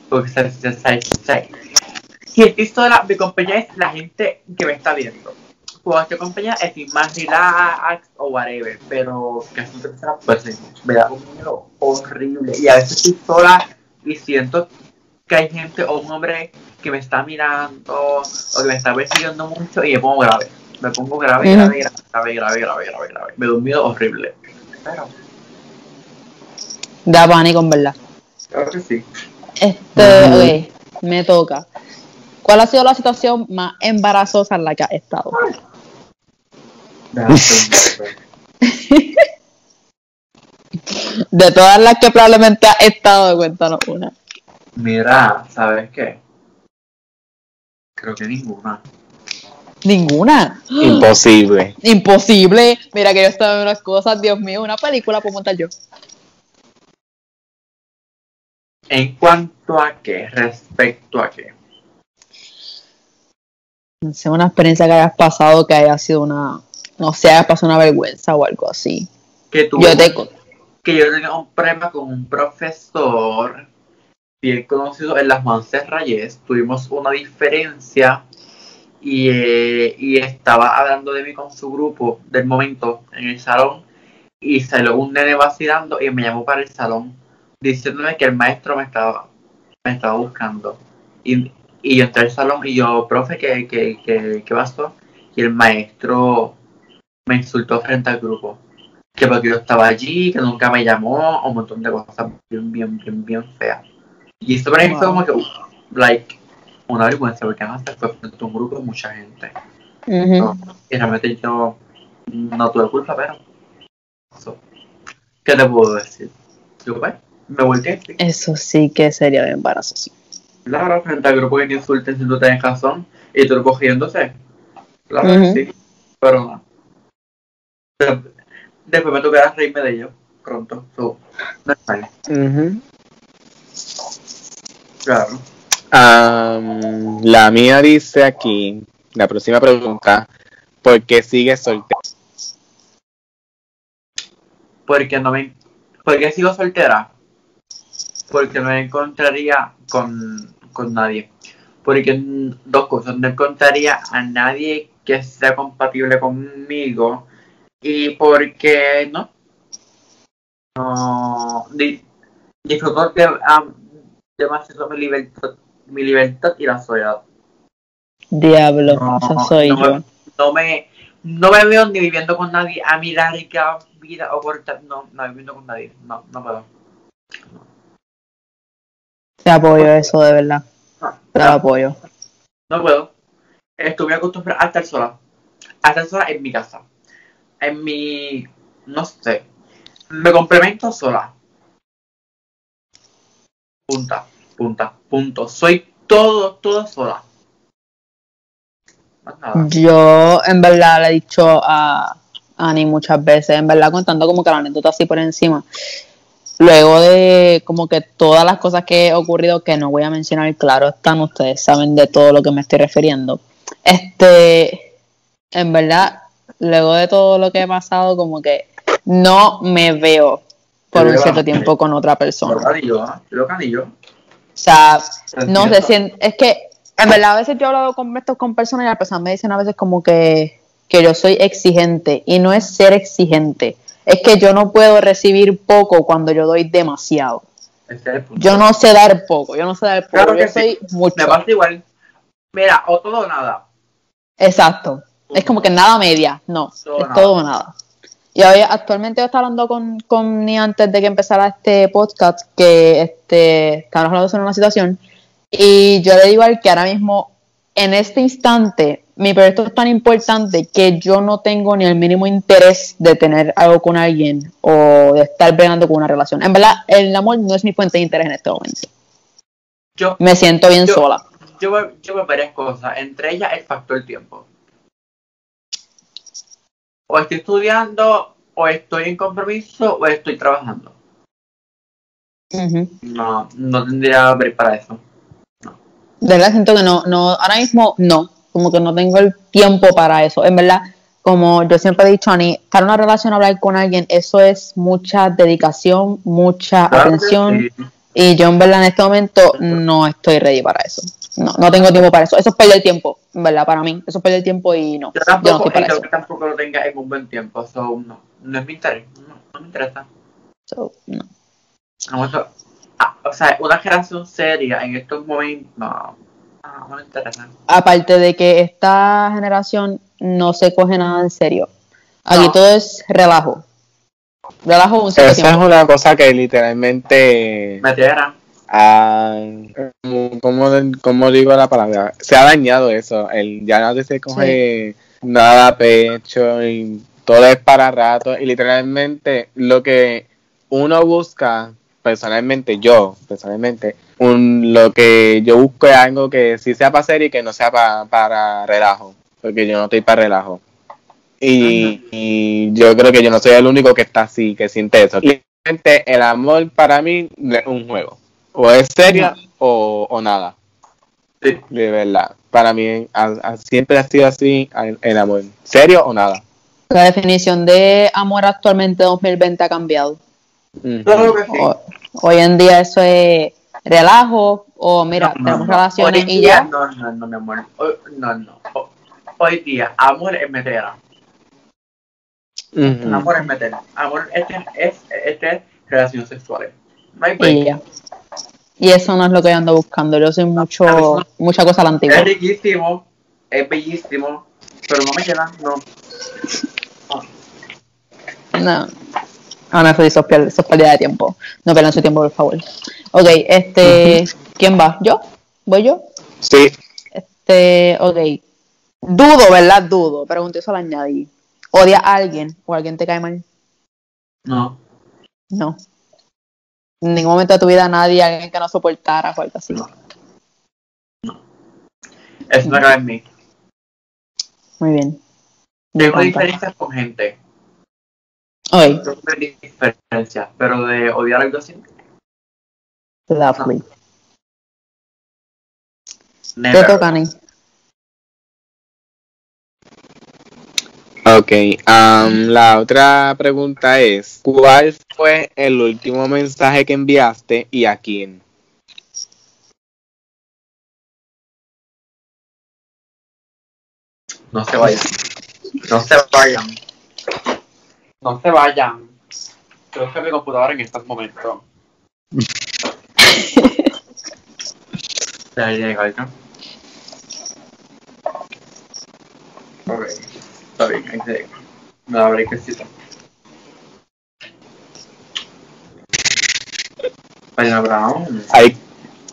Porque se, se, se, se- si estoy sola, mi compañía es la gente que me está viendo. Cuando estoy acompañada, estoy más relax o whatever, pero que es persona, pues me da un miedo horrible. Y a veces estoy sola y siento que hay gente o un hombre que me está mirando o que me está persiguiendo mucho y me pongo grave. Me pongo grave, grave, grave, grave, grave, grave, grave. Me da un miedo horrible. Pero, Da pánico, en verdad. claro que sí. Este, ok, me toca. ¿Cuál ha sido la situación más embarazosa en la que has estado? <laughs> De todas las que probablemente has estado, cuéntanos una. Mira, ¿sabes qué? Creo que ninguna. Ninguna. <gasps> Imposible. Imposible. Mira que yo estaba en unas cosas, Dios mío, una película puedo montar yo. ¿En cuanto a qué? ¿Respecto a qué? No sé, una experiencia que hayas pasado que haya sido una, no sé, haya pasado una vergüenza o algo así. Que tú Yo te, que yo tenía un problema con un profesor bien conocido en las Mancerrayes. Tuvimos una diferencia y, eh, y estaba hablando de mí con su grupo del momento en el salón y salió un nene vacilando y me llamó para el salón diciéndome que el maestro me estaba, me estaba buscando. Y, y yo entré al salón y yo, profe, ¿qué, qué, qué, qué pasó? Y el maestro me insultó frente al grupo que porque yo estaba allí, que nunca me llamó, un montón de cosas bien, bien, bien, bien feas. Y esto para mí fue como que, uh, like, una vergüenza, porque además fue frente a un grupo de mucha gente. No, y realmente yo no tuve culpa, pero. ¿Qué te puedo decir? Yo, pues, me volteé, sí. Eso sí que sería bien embarazoso. Claro, frente al grupo que te insulten si tú tienes razón y tú cogiéndose. Claro que sí, pero no. De- Después me tocará reírme de ellos pronto. So, no es mal. Ujú. Claro. Am, la mía dice aquí, la próxima pregunta, ¿por qué sigues soltero? Porque no me. Porque sigo soltera. Porque no me encontraría con, con nadie. Porque dos cosas. No encontraría a nadie que sea compatible conmigo. Y porque no. No. di- disfruto de, am, demasiado mi libertad, mi libertad y la soledad. Diablo, No, esa soy no, yo. no me no me veo ni viviendo con nadie a mi larga vida o corta no no viviendo con nadie no no puedo Te apoyo eso, de verdad. no, Te apoyo. no puedo estuve acostumbrada a estar sola a estar sola en mi casa en mi no sé me complemento sola punta punta punto soy todo todo sola Yo, en verdad, le he dicho a Ani muchas veces, en verdad, contando como que la anécdota así por encima. Luego de como que todas las cosas que he ocurrido, que no voy a mencionar, claro, están ustedes, saben de todo lo que me estoy refiriendo. Este, en verdad, luego de todo lo que he pasado, como que no me veo por un cierto tiempo con otra persona. lo canillo ¿ah? lo canillo O sea, no sé si es que en verdad a veces yo he hablado con estos con personas y las personas me dicen a veces como que, que yo soy exigente y no es ser exigente, es que yo no puedo recibir poco cuando yo doy demasiado. Es. Yo no sé dar poco, yo no sé dar poco, Claro yo que sí. soy mucho. Me pasa igual. Mira, o todo o nada. Exacto. Es como que nada media, no, Todo es nada. todo o nada. Y hoy, actualmente yo estaba hablando con, con Ni antes de que empezara este podcast, que este, estábamos hablando sobre una situación, y yo le digo al que ahora mismo, en este instante, mi proyecto es tan importante que yo no tengo ni el mínimo interés de tener algo con alguien o de estar bregando con una relación. En verdad, el amor no es mi fuente de interés en este momento. Yo, Me siento bien Yo- sola. yo, yo veo varias cosas. Entre ellas, el factor tiempo. O estoy estudiando o estoy en compromiso o estoy trabajando. No, no tendría break para eso. De verdad siento que no, no, ahora mismo no, como que no tengo el tiempo para eso. En verdad, como yo siempre he dicho, Ani, para una relación hablar con alguien, eso es mucha dedicación, mucha Claro atención. sí. Y yo en verdad en este momento no estoy ready para eso. No, no tengo tiempo para eso. Eso es perder tiempo, verdad, para mí. Eso es perder tiempo y no. Yo Yo no tampoco, estoy para eso. tampoco lo tenga en un buen tiempo. So, no, no es mi interés. No, no me interesa. So, no. No, eso- ah, o sea, una generación seria en estos momentos, no, no, no me interesa. Aparte de que esta generación no se coge nada en serio. Aquí No. todo es relajo. Relajo un Esa es una cosa que literalmente, Me tierra. Ah, como, como digo la palabra, se ha dañado eso. El, ya nadie se coge nada a pecho y todo es para rato. Y literalmente lo que uno busca, personalmente yo, personalmente, un, lo que yo busco es algo que sí sea para hacer y que no sea pa- para relajo. Porque yo no estoy para relajo. Y, y yo creo que yo no soy el único que está así, que siente eso. Literalmente, el amor para mí es un juego. O es serio o, o nada. Sí. De verdad. Para mí a- a- siempre ha sido así el, el amor. ¿Serio o nada? La definición de amor actualmente 2020 ha cambiado. Que sí. O- hoy en día eso es relajo o mira, No, no, tenemos no. relaciones Hoy y día, ya. No, no, no, mi amor. Hoy, no, no. Ho- Hoy día, amor es meter. Amor es meter. Amor este es, este es relaciones sexuales. No hay break. Y eso no es lo que yo ando buscando. Yo soy mucho, mucha cosa a la antigua. Es riquísimo, es bellísimo, pero no me llena, no. No. Ah, no, eso, es pérdida de tiempo. No pierdan su tiempo, por favor. Ok, este. ¿Quién va? ¿Yo? ¿Voy yo? Sí. Este, ok. Dudo, ¿verdad? Dudo. Pregunté eso al añadir. ¿Odia a alguien o alguien te cae mal? No. No. En ningún momento de tu vida nadie, alguien que no soportara o algo así. No. Es una cara en mí. Muy bien. Tengo diferencias con gente. Tengo diferencias, pero de odiar algo así, lovely. Te never. toca, Ani. Ok. am, la otra pregunta es: ¿Cuál fue el último mensaje que enviaste y a quién? No se vayan. No se vayan. No se vayan. Creo que mi computadora en estos momentos <laughs> ¿no? Ok. Se Me breakcito. Vaya Brown. Hay,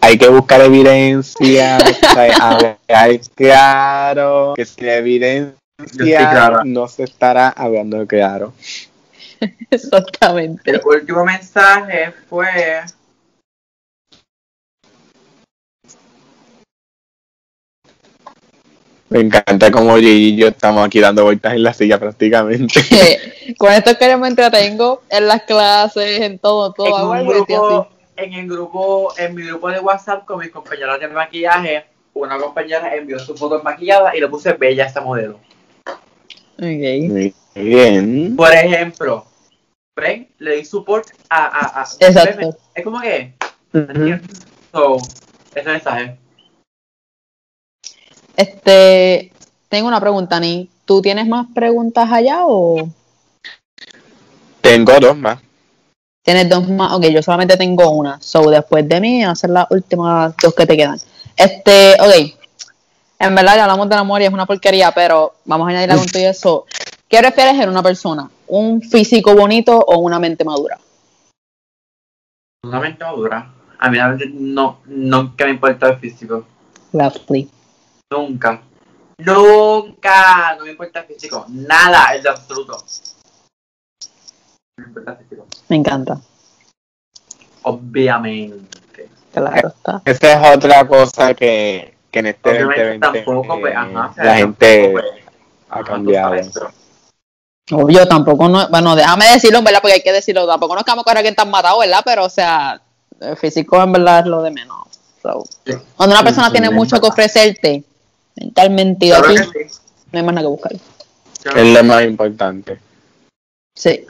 hay que buscar evidencia. hay claro que sin evidencia no se estará hablando claro. <laughs> Exactamente. El último mensaje fue. Me encanta como Gigi y yo estamos aquí dando vueltas en la silla prácticamente. <laughs> <laughs> Con esto que yo me entretengo en las clases, en todo, todo. en, Hago un grupo, en el grupo, en mi grupo de WhatsApp con mis compañeras de maquillaje, una compañera envió su foto maquillada y le puse bella a esta modelo. así. Ok. Muy bien. Por ejemplo, ven, le di support a, a, a Exacto. Es como que, Ujú. so, ese mensaje. Este, tengo una pregunta, Ni. ¿Tú tienes más preguntas allá o Tengo dos más. tienes dos más? Ok, yo solamente tengo una. So, después de mí, hacer las últimas dos que te quedan. Este, ok. En verdad, ya hablamos del amor y es una porquería, pero vamos a añadir algo y eso. ¿Qué prefieres en una persona? ¿Un físico bonito o una mente madura? Una mente madura. A mí la verdad no, nunca me importa el físico. Lovely. Nunca. Nunca. No me importa el físico. Nada, en lo absoluto. No me importa el físico. Me encanta. Obviamente. Claro está. Esa es otra cosa que, que en este Obviamente 2020 tampoco, pues, eh, ajá. o sea, la gente tampoco, pues, ha cambiado. Obvio, tampoco no, bueno, déjame decirlo, ¿verdad? Porque hay que decirlo, tampoco nos quedamos con alguien tan matado, ¿verdad? Pero, o sea, el físico en verdad es lo de menos. So, Sí. Cuando una persona Sí, tiene mucho que ofrecerte, mentalmente y sí. no hay más nada que buscar. Es lo más importante. Sí.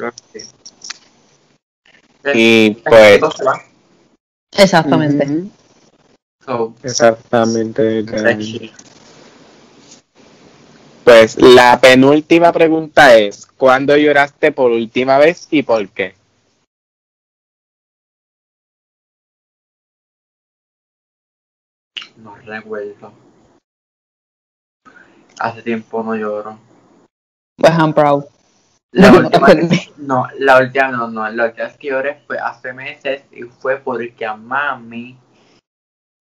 Y El pues. exactamente. So, Exactamente. Rechi. Pues la penúltima pregunta es: ¿Cuándo lloraste por última vez y por qué? No recuerdo. Hace tiempo no lloro. Pues I'm proud. La No, última <laughs> la última no, no, la última vez que lloré fue hace meses y fue porque a mami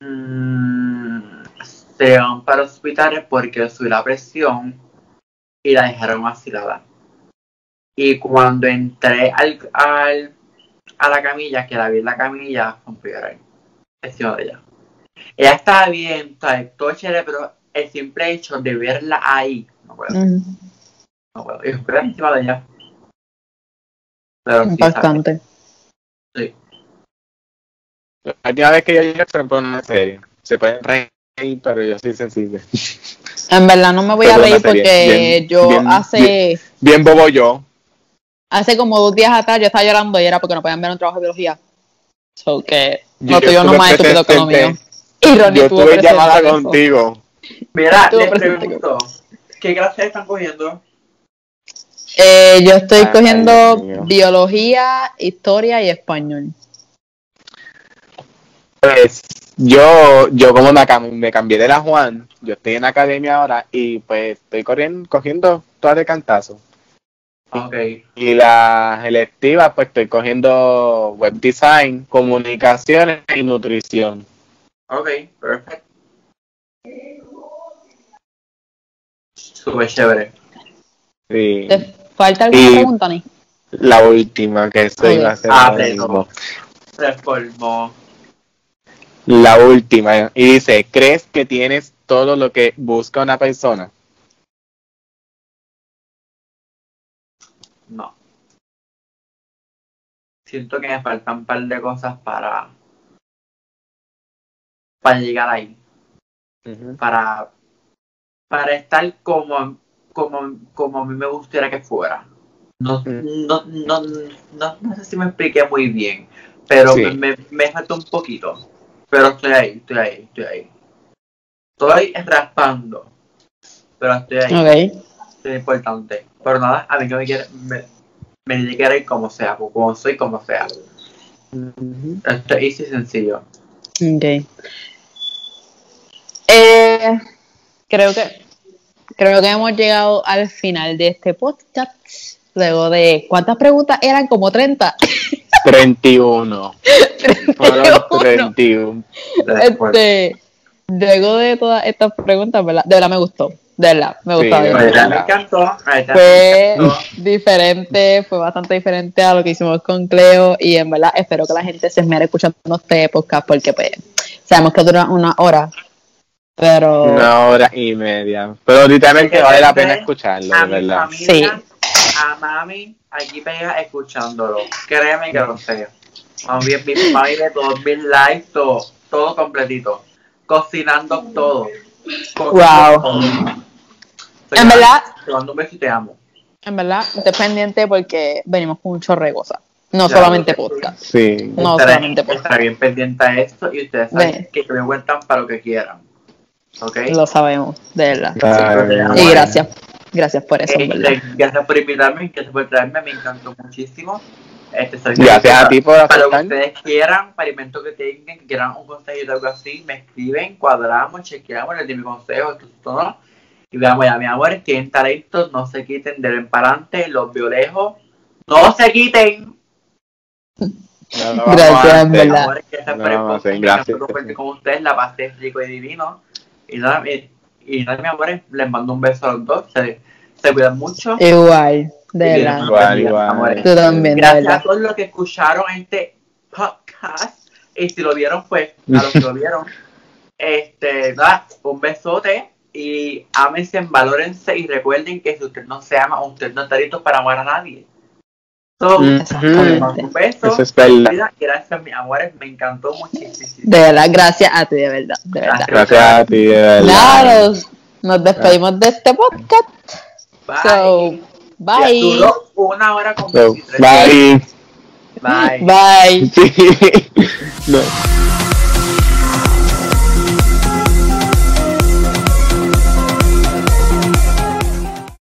mm, se van para hospitales porque subió la presión y la dejaron vacilada. Y cuando entré al, al a la camilla, que la vi en la camilla, fue llorar. Encima de ella. Ella estaba bien, todo chévere, pero el simple hecho de verla ahí, no puedo. Mm, No puedo. Y fue encima de ella. Pero sí. La última vez que yo lloré fue por una serie. Se pueden reír, pero yo soy sensible. En verdad no me voy a reír porque bien- yo bien- hace Bien bobo yo. hace como dos días atrás yo estaba llorando y era porque no podían ver un trabajo de biología. So que Yo- lo yo tuyo no más estúpido que lo mío. Y Ronnie Yo tuve llamada contigo. Mira, les pregunto, ¿qué clases están cogiendo? Eh, yo estoy Ay, cogiendo Dios biología, historia y español. Pues yo, yo como me, cam- me cambié de la Juan, yo estoy en la academia ahora y pues estoy corriendo, cogiendo todas de cantazo. Ok, Y las electivas, pues estoy cogiendo web design, comunicaciones y nutrición. ok, perfecto. Súper chévere. Sí. ¿Te falta alguna Y- pregunta, Ni? La última que estoy Ok. haciendo Ah, ahora pero- mismo. Reformó. La última. Y dice, ¿crees que tienes todo lo que busca una persona? No. Siento que me faltan un par de cosas para para llegar ahí. Para para estar como como como a mí me gustaría que fuera. No, Mm. no, no, no, no sé si me expliqué muy bien, pero Sí. me, me, falta un poquito. Pero estoy ahí, estoy ahí, estoy ahí. Estoy raspando, pero estoy ahí. Ok. es importante. Pero nada, a mí que me quiere, me, me tiene que querer como sea, como soy, como sea. Esto es easy y sencillo. Ok. Eh, creo que creo que hemos llegado al final de este podcast. Luego de ¿cuántas preguntas eran? Como 30. 31. Fueron 31. 31. Después, Este, luego de todas estas preguntas, ¿verdad? De verdad me gustó. De verdad, me Sí, gustó. de pues, verdad. me encantó. Fue diferente, fue bastante diferente a lo que hicimos con Cleo y en verdad espero que la gente se esmere escuchando este podcast porque pues sabemos que dura una hora, pero Una hora y media. Pero literalmente vale la pena escucharlo, A de mi verdad. familia, a mami, aquí pega escuchándolo. Créeme que lo sé. Mami, mi mami ve todos mis lives, todo, todo completito. Cocinando todo. Cocinando Wow. todo. En verdad- Te mando un beso y te amo. en verdad esté pendiente porque venimos con un chorro de cosas, no Ya, solamente podcast. Sí. No estaré, solamente podcast. estaré bien pendiente a esto y ustedes saben Ve. que me cuentan para lo que quieran. Lo sabemos, de verdad. Ay, Y gracias, gracias por eso. Este, gracias por invitarme, gracias por traerme, me encantó muchísimo. Este, Gracias a ti por Para lo que ustedes quieran, para eventos que tengan, que quieran un consejo o algo así, me escriben, cuadramos, chequeamos, les doy mi consejo, esto, no. Y veamos ya, mi amor, tienen talentos, no se quiten de en para adelante, los veo lejos, no se quiten. No vamos Gracias, a en verdad. Amor, No, gracias, con ustedes, la pasé rico y divino. Y nada, y, y nada, mi amor, les mando un beso a los dos, se, se cuidan mucho. Igual, de verdad. Igual, igual. Amores. Tú también, de Gracias a todos los que escucharon este podcast. Y si lo vieron, pues, <laughs> a los que lo vieron, este, nada, un besote y ámense, valórense y recuerden que si usted no se ama, usted no está listo para amar a nadie. So. Exactamente. un beso. Eso es verdad. Gracias, mis amores. Me encantó muchísimo. De verdad, gracias a ti, de verdad, de verdad. Gracias a ti, de verdad. Nada, nos, despedimos de este podcast. Bye. So, bye. Duró una hora con So, 23 bye. Bye. Bye. <laughs> Sí. No.